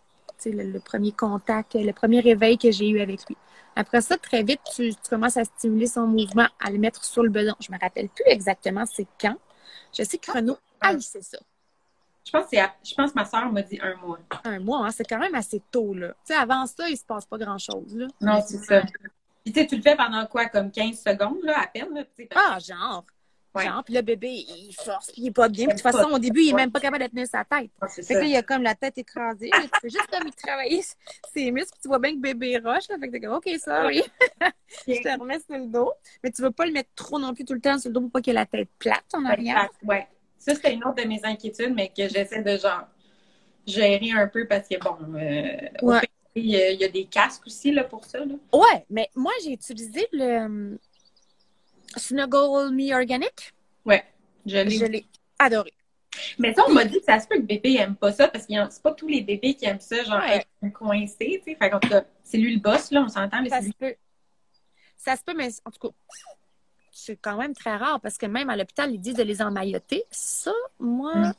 Speaker 2: le, le premier contact, le premier réveil que j'ai eu avec lui. Après ça, très vite, tu, tu commences à stimuler son mouvement, à le mettre sur le bedon. Je me rappelle plus exactement c'est quand. Je sais que Renaud haïssait ça.
Speaker 1: Je pense je pense que ma soeur m'a dit un mois.
Speaker 2: Un mois, hein, c'est quand même assez tôt, là. Tu sais, avant ça, il se passe pas grand-chose, là.
Speaker 1: Non, c'est ça. Puis tu le fais pendant quoi? Comme 15 secondes, là, à peine, là,
Speaker 2: Ah, genre.
Speaker 1: Ouais.
Speaker 2: Genre, puis le bébé, il force, puis il est pas bien. Puis de toute façon, au début, il est même pas capable de tenir sa tête.
Speaker 1: Ah,
Speaker 2: Fait que
Speaker 1: ça.
Speaker 2: là, il a comme la tête écrasée. Là, tu fais juste comme il travaillait ses muscles. puis Tu vois bien que bébé roche. Là, fait que t'es comme, OK, sorry. Je te remets sur le dos. Mais tu veux pas le mettre trop non plus tout le temps sur le dos pour pas qu'il ait la tête plate en arrière.
Speaker 1: Ouais. Ça, c'était une autre de mes inquiétudes, mais que j'essaie de genre gérer un peu parce que bon, euh, au
Speaker 2: Ouais.
Speaker 1: il y, a, il y a des casques aussi là, pour ça. Là.
Speaker 2: Ouais, mais moi, j'ai utilisé le hum, Snuggle Me Organic?
Speaker 1: Ouais. Je l'ai.
Speaker 2: Je l'ai adoré.
Speaker 1: Mais ça, on m'a dit que ça se peut que bébé aime pas ça parce que c'est pas tous les bébés qui aiment ça, genre
Speaker 2: Ouais.
Speaker 1: être coincé, tu sais. Fait cas, c'est lui le boss, là, on s'entend, mais
Speaker 2: Ça se peut. Ça se peut, mais en tout cas, c'est quand même très rare parce que même à l'hôpital, ils disent de les emmailloter. Ça, moi,
Speaker 1: Mm.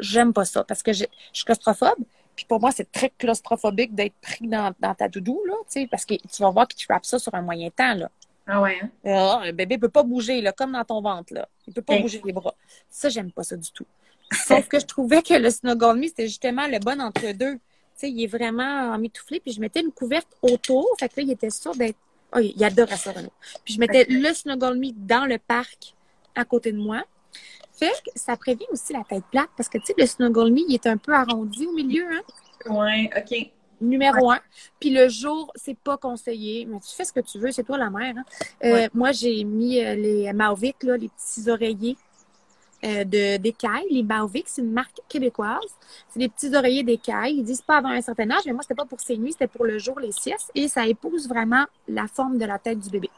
Speaker 2: j'aime pas ça parce que je je suis claustrophobe. Puis pour moi, c'est très claustrophobique d'être pris dans, dans ta doudou, là, tu sais, parce que tu vas voir qu'ils te rappent ça sur un moyen temps, là.
Speaker 1: Ah ouais, hein?
Speaker 2: Ah, le bébé peut pas bouger, là, comme dans ton ventre, là. Il peut pas bouger les bras. Ça, j'aime pas ça du tout. Sauf que je trouvais que le Snuggle Me, c'était justement le bon entre deux. Il est vraiment emmitouflé, puis je mettais une couverte autour. Fait que là, il était sûr d'être Oh, il adorait ça, Renaud. Puis je mettais le Snuggle Me dans le parc à côté de moi. Fait que ça prévient aussi la tête plate parce que, tu sais, le Snuggle Me, il est un peu arrondi au milieu, hein?
Speaker 1: Ouais, OK.
Speaker 2: Numéro un. Puis le jour, c'est pas conseillé. Mais tu fais ce que tu veux, c'est toi la mère. Hein? Euh,
Speaker 1: Ouais.
Speaker 2: Moi, j'ai mis euh, les Mavic, là, les petits oreillers euh, de d'écailles. Les Mavic, c'est une marque québécoise. C'est des petits oreillers d'écailles. Ils disent pas avant un certain âge, mais moi, c'était pas pour ces nuits, c'était pour le jour, les siestes. Et ça épouse vraiment la forme de la tête du bébé.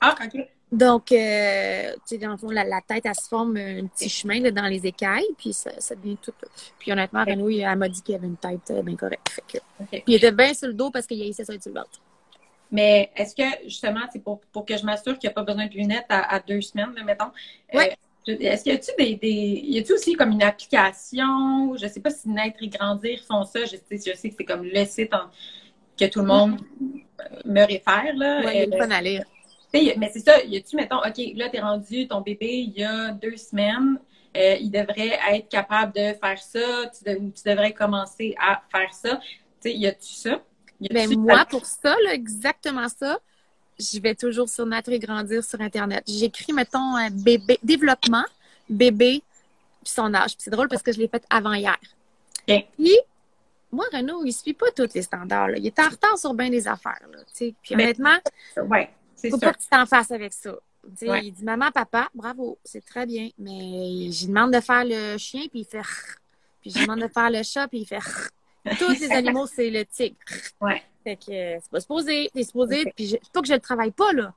Speaker 1: Ah, OK.
Speaker 2: Donc, euh, tu sais, dans le fond, la, la tête, elle se forme un petit chemin là, dans les écailles, puis ça, ça devient tout. Puis honnêtement, Renaud, il- elle m'a dit qu'il avait une tête euh, bien correcte. Fait que...
Speaker 1: OK.
Speaker 2: Puis il était bien sur le dos parce qu'il haïssait ça sur le ventre.
Speaker 1: Mais est-ce que, justement, c'est pour, pour que je m'assure qu'il n'y a pas besoin de lunettes à, à deux semaines, là, mettons. euh,
Speaker 2: Ouais.
Speaker 1: est-ce qu'il y a-tu des, des. Y a-tu aussi comme une application? Je sais pas si Naître et Grandir font ça. Je sais, je sais que c'est comme le site en- que tout le monde euh, me réfère.
Speaker 2: Ouais, il est fun à lire.
Speaker 1: Mais c'est ça, y a-tu, mettons, OK, là, t'es rendu, ton bébé, il y a deux semaines, euh, il devrait être capable de faire ça, tu, de- tu devrais commencer à faire ça. Tu sais, y a-tu ça? Y
Speaker 2: Ben, moi, pour ça, là, exactement ça, je vais toujours sur Naître et Grandir sur Internet. J'écris, mettons, un bébé, développement, bébé, puis son âge. Puis c'est drôle parce que je l'ai fait avant hier.
Speaker 1: Ok.
Speaker 2: Puis, moi, Renaud, il suit pas tous les standards. Là. Il est en retard sur bien des affaires. Là, puis
Speaker 1: Mais-
Speaker 2: honnêtement,
Speaker 1: Ouais,
Speaker 2: faut
Speaker 1: sûr.
Speaker 2: pas que tu t'en fasses avec ça.
Speaker 1: Ouais.
Speaker 2: Il dit Maman, papa, bravo, c'est très bien. Mais je lui demande de faire le chien, puis il fait. Puis je lui demande de faire le chat, puis il fait. Tous les animaux, c'est le tigre.
Speaker 1: Ouais.
Speaker 2: Fait que euh, c'est pas supposé. T'es supposé.
Speaker 1: Ok.
Speaker 2: Puis je- c'est pas que je le travaille pas, là.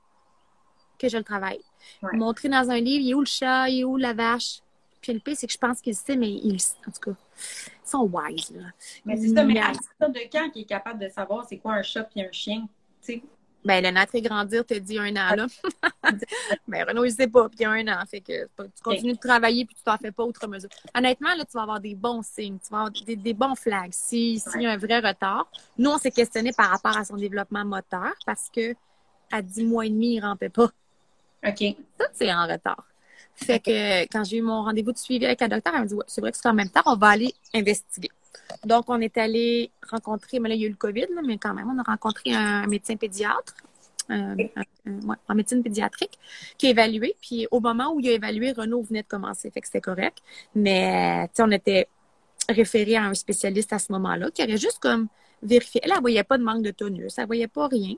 Speaker 2: Que je le travaille.
Speaker 1: Ouais.
Speaker 2: Montrer dans un livre, il est où le chat, il est où la vache. Puis le pire, c'est que je pense qu'il sait, mais il, en tout cas, ils sont wise, là.
Speaker 1: Mais c'est ça, mais à partir de quand qui est capable de savoir c'est quoi un chat puis un chien? Tu sais,
Speaker 2: Ben, le naître et grandir te dit un an, là. ben, Renaud, il sait pas, puis il y a un an. Fait que tu continues de travailler, puis tu t'en fais pas outre mesure. Honnêtement, là, tu vas avoir des bons signes, tu vas avoir des, des bons flags. Si- S'il y a un vrai retard, nous, on s'est questionné par rapport à son développement moteur parce que à 10 mois et demi, il rampait pas.
Speaker 1: OK.
Speaker 2: Ça, c'est en retard. Fait que quand j'ai eu mon rendez-vous de suivi avec la docteur, elle m'a dit ouais, c'est vrai que c'est en même temps, on va aller investiguer. Donc, on est allé rencontrer, mais là, il y a eu le COVID, là, mais quand même, on a rencontré un médecin pédiatre, euh, ouais, en médecine pédiatrique, qui a évalué. Puis au moment où il a évalué, Renaud venait de commencer, fait que c'était correct. Mais, tu sais, on était référé à un spécialiste à ce moment-là, qui avait juste comme vérifié. Elle, elle voyait pas de manque de tonus, elle voyait pas rien.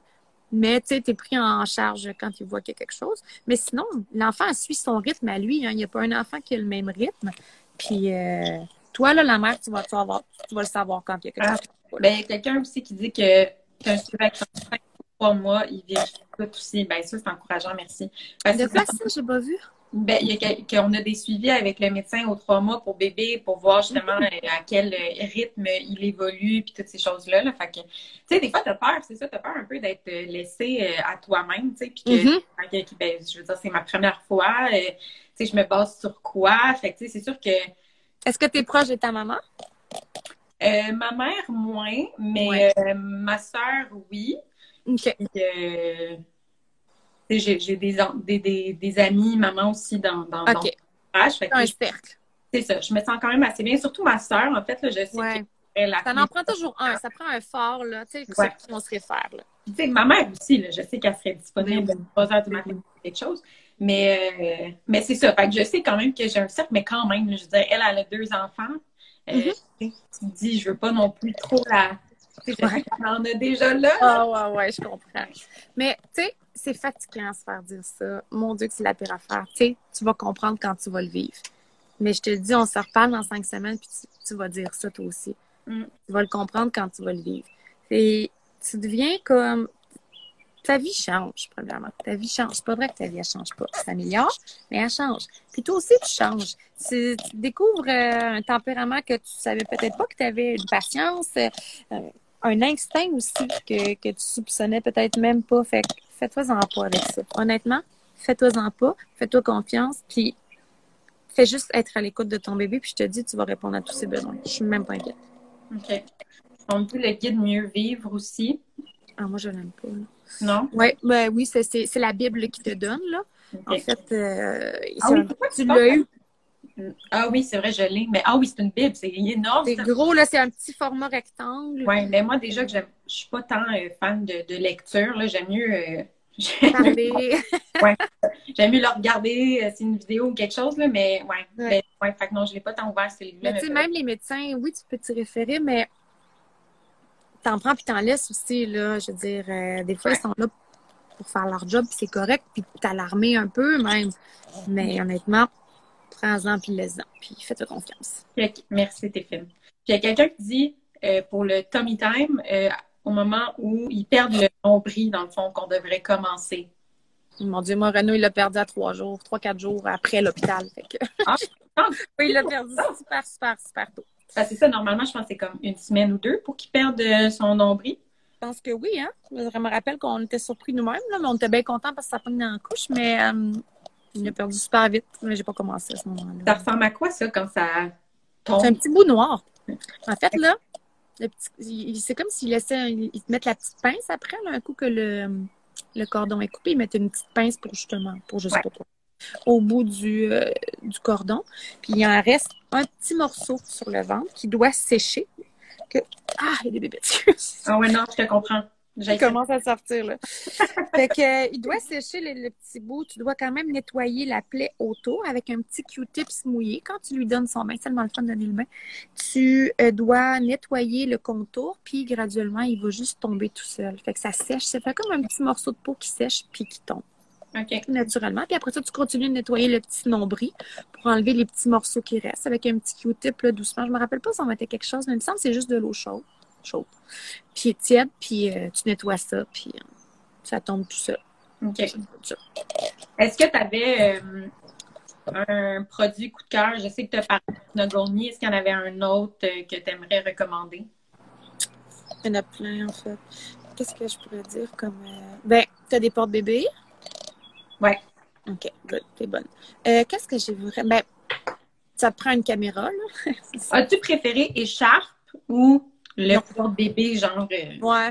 Speaker 2: Mais, tu sais, t'es pris en charge quand tu vois qu'il y a quelque chose. Mais sinon, l'enfant suit son rythme à lui. hein. Il n'y a pas un enfant qui a le même rythme. Puis, euh, toi, là, la mère, tu vas, tu vas, avoir- tu vas le savoir quand il y a quelque
Speaker 1: Ah.
Speaker 2: chose?
Speaker 1: Ben, il y a quelqu'un aussi qui dit que qu'un suivi avec son enfant, trois mois, il vérifie tout aussi. Ben, ça, c'est encourageant, merci. Parce
Speaker 2: De
Speaker 1: que
Speaker 2: quoi ça, j'ai pas vu?
Speaker 1: Ben, il y a qu'on a des suivis avec le médecin aux trois mois pour bébé pour voir justement
Speaker 2: Mhm.
Speaker 1: euh, à quel euh, rythme il évolue puis toutes ces choses-là. Là. Fait que, tu sais, des fois, t'as peur, c'est ça, t'as peur un peu d'être euh, laissé à toi-même, tu sais, puis que,
Speaker 2: Mhm.
Speaker 1: ben, je veux dire, c'est ma première fois, tu sais, je me base sur quoi? Fait que, tu sais, c'est sûr que
Speaker 2: Est-ce que tu es proche de ta maman?
Speaker 1: euh, ma mère, moins, mais
Speaker 2: Ouais.
Speaker 1: euh, ma sœur, oui.
Speaker 2: OK.
Speaker 1: Puis, euh, j'ai des, en- des, des, des amis, maman aussi dans, dans, dans
Speaker 2: OK.
Speaker 1: mon entourage. Fait que,
Speaker 2: Un cercle.
Speaker 1: C'est ça, je me sens quand même assez bien. Surtout ma sœur, en fait, là, je sais
Speaker 2: Ouais.
Speaker 1: qu'elle a
Speaker 2: Ça en prend toujours un. Ça prend un fort, là, tu sais,
Speaker 1: Ouais.
Speaker 2: sur qui on se réfère, là.
Speaker 1: Tu sais, ma mère aussi, là, je sais qu'elle serait disponible à 3 heures du matin pour quelque chose. Mais, euh, mais c'est ça. Fait que je sais quand même que j'ai un cercle, mais quand même, je veux dire, elle, elle a deux enfants. Euh,
Speaker 2: Mhm.
Speaker 1: Tu te dis, je veux pas non plus trop la.
Speaker 2: Ouais.
Speaker 1: qu'elle en a déjà là.
Speaker 2: Ah, ouais, ouais, je comprends. Mais, tu sais, c'est fatigant à se faire dire ça. Mon Dieu, que c'est la pire affaire. Tu sais, tu vas comprendre quand tu vas le vivre. Mais je te le dis, on se reparle dans cinq semaines, puis tu, tu vas dire ça toi aussi.
Speaker 1: Mm.
Speaker 2: Tu vas le comprendre quand tu vas le vivre. Et tu deviens comme. Ta vie change, premièrement. Ta vie change. C'est pas vrai que ta vie, elle change pas. Elle s'améliore, mais elle change. Puis toi aussi, tu changes. Tu, tu découvres euh, un tempérament que tu savais peut-être pas que tu avais, une patience, euh, un instinct aussi que, que tu soupçonnais peut-être même pas. Fait que fais-toi-en pas avec ça. Honnêtement, fais-toi-en pas, fais-toi confiance, puis fais juste être à l'écoute de ton bébé, puis je te dis, tu vas répondre à tous ses besoins. Je suis même pas inquiète.
Speaker 1: OK. On dit le guide Mieux vivre aussi.
Speaker 2: Ah, moi, je l'aime pas. là.
Speaker 1: Non?
Speaker 2: Ouais, ben oui, c'est, la Bible qui te donne, là. En fait, euh,
Speaker 1: Ah oui,
Speaker 2: tu l'as eu.
Speaker 1: Ah oui, c'est vrai, je l'ai. Mais ah oui, c'est une Bible, c'est énorme.
Speaker 2: C'est gros, là, c'est un petit format rectangle.
Speaker 1: Oui, mais moi, déjà, que je suis pas tant euh, fan de, de lecture. J'aime mieux. Euh, ouais. J'aime mieux le regarder, euh, c'est une vidéo ou quelque chose, là, mais ouais. ouais. Ben, fait que non, je l'ai pas tant ouvert.
Speaker 2: Mais tu sais, même les médecins, oui, tu peux t'y référer, mais t'en prends puis t'en laisses aussi, là. Je veux dire, des fois, ils sont là pour faire leur job, puis c'est correct, puis t'alarmer un peu même. Mais honnêtement, prends-en puis laisse-en, puis fais-toi confiance.
Speaker 1: Merci, Stéphane. Puis il y a quelqu'un qui dit euh, pour le tummy time, euh, au moment où ils perdent le nombril, dans le fond, qu'on devrait commencer.
Speaker 2: Mon Dieu, moi, Renaud, il l'a perdu à trois jours, trois, quatre jours après l'hôpital. Ah, oui, il l'a perdu super, super, super tôt.
Speaker 1: Ah, c'est ça, normalement, je pense que c'est comme une semaine ou deux pour qu'il perde euh, son nombril.
Speaker 2: Je pense que oui, hein. Je me rappelle qu'on était surpris nous-mêmes, mais on était bien contents parce que ça dans la couche, mais il a perdu super vite, mais j'ai pas commencé à ce moment-là.
Speaker 1: Ça ressemble à quoi, ça, quand ça tombe?
Speaker 2: C'est un petit bout noir. En fait, là, c'est comme s'il laissait, il te mettent la petite pince après, un coup que le, le cordon est coupé, ils mettent une petite pince pour justement, pour sais pas quoi, au bout du, euh, du cordon. Puis il en reste un petit morceau sur le ventre qui doit sécher. Que... Ah, il y a des bébés.
Speaker 1: ah ouais, non, je te comprends.
Speaker 2: Il commence à sortir, là. fait que, euh, il doit sécher le, petit bout. Tu dois quand même nettoyer la plaie autour avec un petit Q-tips mouillé. Quand tu lui donnes son bain, c'est tellement le fun de donner le bain. Tu euh, dois nettoyer le contour, puis graduellement, il va juste tomber tout seul. Fait que ça sèche. Ça fait comme un petit morceau de peau qui sèche, puis qui tombe.
Speaker 1: OK.
Speaker 2: Naturellement. Puis après ça, tu continues de nettoyer le petit nombril pour enlever les petits morceaux qui restent avec un petit Q-tip, doucement. Je me rappelle pas si on mettait quelque chose, mais il me semble que c'est juste de l'eau chaude chaude. Puis tiède, puis euh, tu nettoies ça, puis euh, ça tombe tout seul.
Speaker 1: OK. Est-ce que tu avais euh, un produit coup de cœur? Je sais que tu as parlé de Nogoni. Est-ce qu'il y en avait un autre que tu aimerais recommander?
Speaker 2: Il y en a plein, en fait. Qu'est-ce que je pourrais dire comme. Ben, tu as des portes bébés?
Speaker 1: Ouais.
Speaker 2: OK, good, t'es bonne. Qu'est-ce que j'ai vraiment. Ben, ça te prend une caméra, là.
Speaker 1: As-tu préféré écharpe ou le genre. Euh,
Speaker 2: ouais.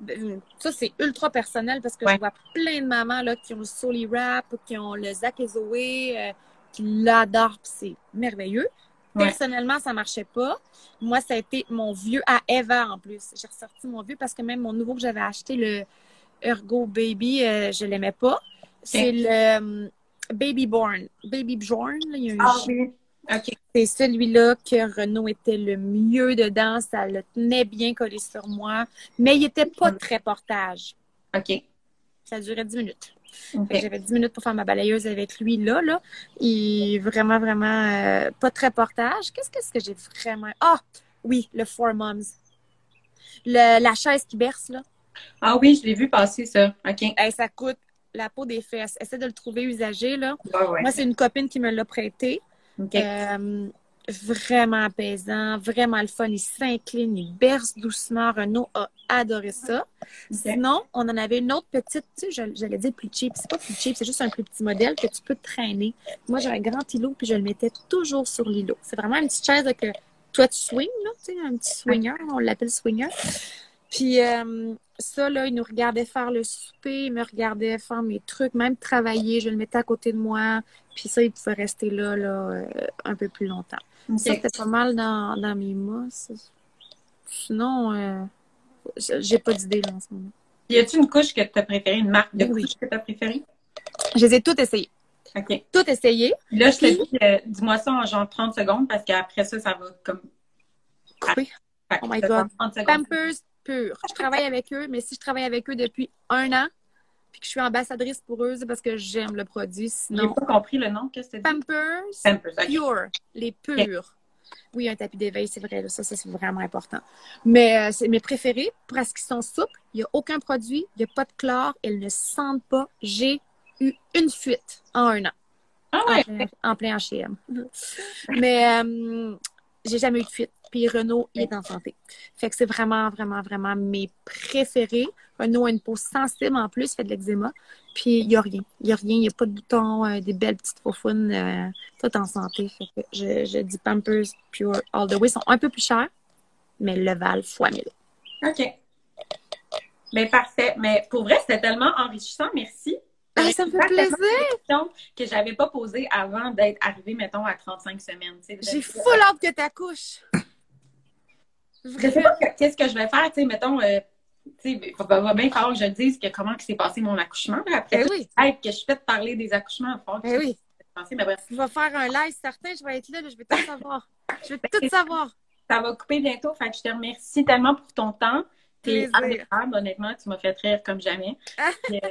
Speaker 2: Ben, ça, c'est ultra personnel parce que je vois plein de mamans là, qui ont le Soli Wrap, qui ont le Zach et Zoé, euh, qui l'adorent, c'est merveilleux. Personnellement, ça marchait pas. Moi, ça a été mon vieux à Eva en plus. J'ai ressorti mon vieux parce que même mon nouveau que j'avais acheté, le Ergo Baby, euh, je l'aimais pas. C'est le Baby Born. Baby Born, il y a
Speaker 1: ah,
Speaker 2: c'est celui-là que Renault était le mieux dedans. Ça le tenait bien collé sur moi. Mais il n'était pas très portage.
Speaker 1: OK.
Speaker 2: Ça durait 10 minutes. J'avais 10 minutes pour faire ma balayeuse avec lui là. là. Il vraiment, vraiment euh, pas très portage. Qu'est-ce que, que j'ai vraiment? Ah! oui, le Four Moms. la chaise qui berce, là.
Speaker 1: Ah oui, je l'ai vu passer, ça. OK.
Speaker 2: ça coûte la peau des fesses. Essaie de le trouver usagé, là. Moi, c'est une copine qui me l'a prêté. Euh, vraiment apaisant, vraiment le fun. Il s'incline, il berce doucement. Renaud a adoré ça. Sinon, on en avait une autre petite, tu sais, j'allais dire plus cheap. C'est pas plus cheap, c'est juste un plus petit modèle que tu peux traîner. Moi, j'ai un grand îlot, puis je le mettais toujours sur l'îlot. C'est vraiment une petite chaise que toi, tu swings, là, tu sais, un petit swinger, on l'appelle swinger. Puis euh, ça, là, il nous regardait faire le souper, il me regardait faire mes trucs, même travailler, je le mettais à côté de moi. Puis ça, il pouvait rester là, là euh, un peu plus longtemps. Ça, c'était pas mal dans, dans mes mois. Sinon, euh, j'ai pas d'idée là en ce moment.
Speaker 1: Y a-t-il une couche que tu as préférée, une marque de couche que tu as préférée?
Speaker 2: Je les ai toutes essayées.
Speaker 1: OK.
Speaker 2: Toutes essayées.
Speaker 1: Là, je te dis, dis-moi ça en genre 30 secondes parce qu'après ça, ça va comme.
Speaker 2: Oui. Oh my God. Pampers, pur. Je travaille avec eux, mais si je travaille avec eux depuis un an, puis que je suis ambassadrice pour eux, c'est parce que j'aime le produit. Sinon...
Speaker 1: J'ai pas compris le nom. Qu'est-ce que
Speaker 2: Pampers,
Speaker 1: Pampers
Speaker 2: Pure, les purs. Oui, un tapis d'éveil, c'est vrai. Ça, ça c'est vraiment important. Mais euh, c'est mes préférés parce qu'ils sont souples. Il n'y a aucun produit. Il n'y a pas de chlore. Elles ne sentent pas. J'ai eu une fuite en un an.
Speaker 1: Ah ouais?
Speaker 2: En plein, H&M. Mais euh, j'ai jamais eu de fuite. Puis Renault, est en santé. Fait que c'est vraiment, vraiment, vraiment mes préférés. Renault a une peau sensible en plus, fait de l'eczéma. Puis il n'y a rien. Il n'y a rien. Il n'y a pas de boutons, euh, des belles petites faufounes, euh, tout en santé. Fait que je, je, dis Pampers Pure All the Way. sont un peu plus chers, mais le Val fois 1000.
Speaker 1: OK. Bien, parfait. Mais pour vrai, c'était tellement enrichissant. Merci.
Speaker 2: Ah, ça me fait plaisir!
Speaker 1: question que j'avais pas posée avant d'être arrivée, mettons, à 35 semaines.
Speaker 2: J'ai full hâte que t'accouches.
Speaker 1: Je sais pas que- qu'est-ce que je vais faire, tu sais, mettons, euh, tu sais, va, va bien falloir que je dise que comment s'est passé mon accouchement. Après,
Speaker 2: Ben oui.
Speaker 1: que je fais parler des accouchements, falloir que
Speaker 2: Ben
Speaker 1: je
Speaker 2: oui.
Speaker 1: passer, mais bref,
Speaker 2: Tu vas faire un live certain, je vais être là, là, je vais tout savoir. Je vais tout savoir.
Speaker 1: ça va couper bientôt, fait que je te remercie tellement pour ton temps. T'es adorable, honnêtement, tu m'as fait rire comme jamais. Puis, euh,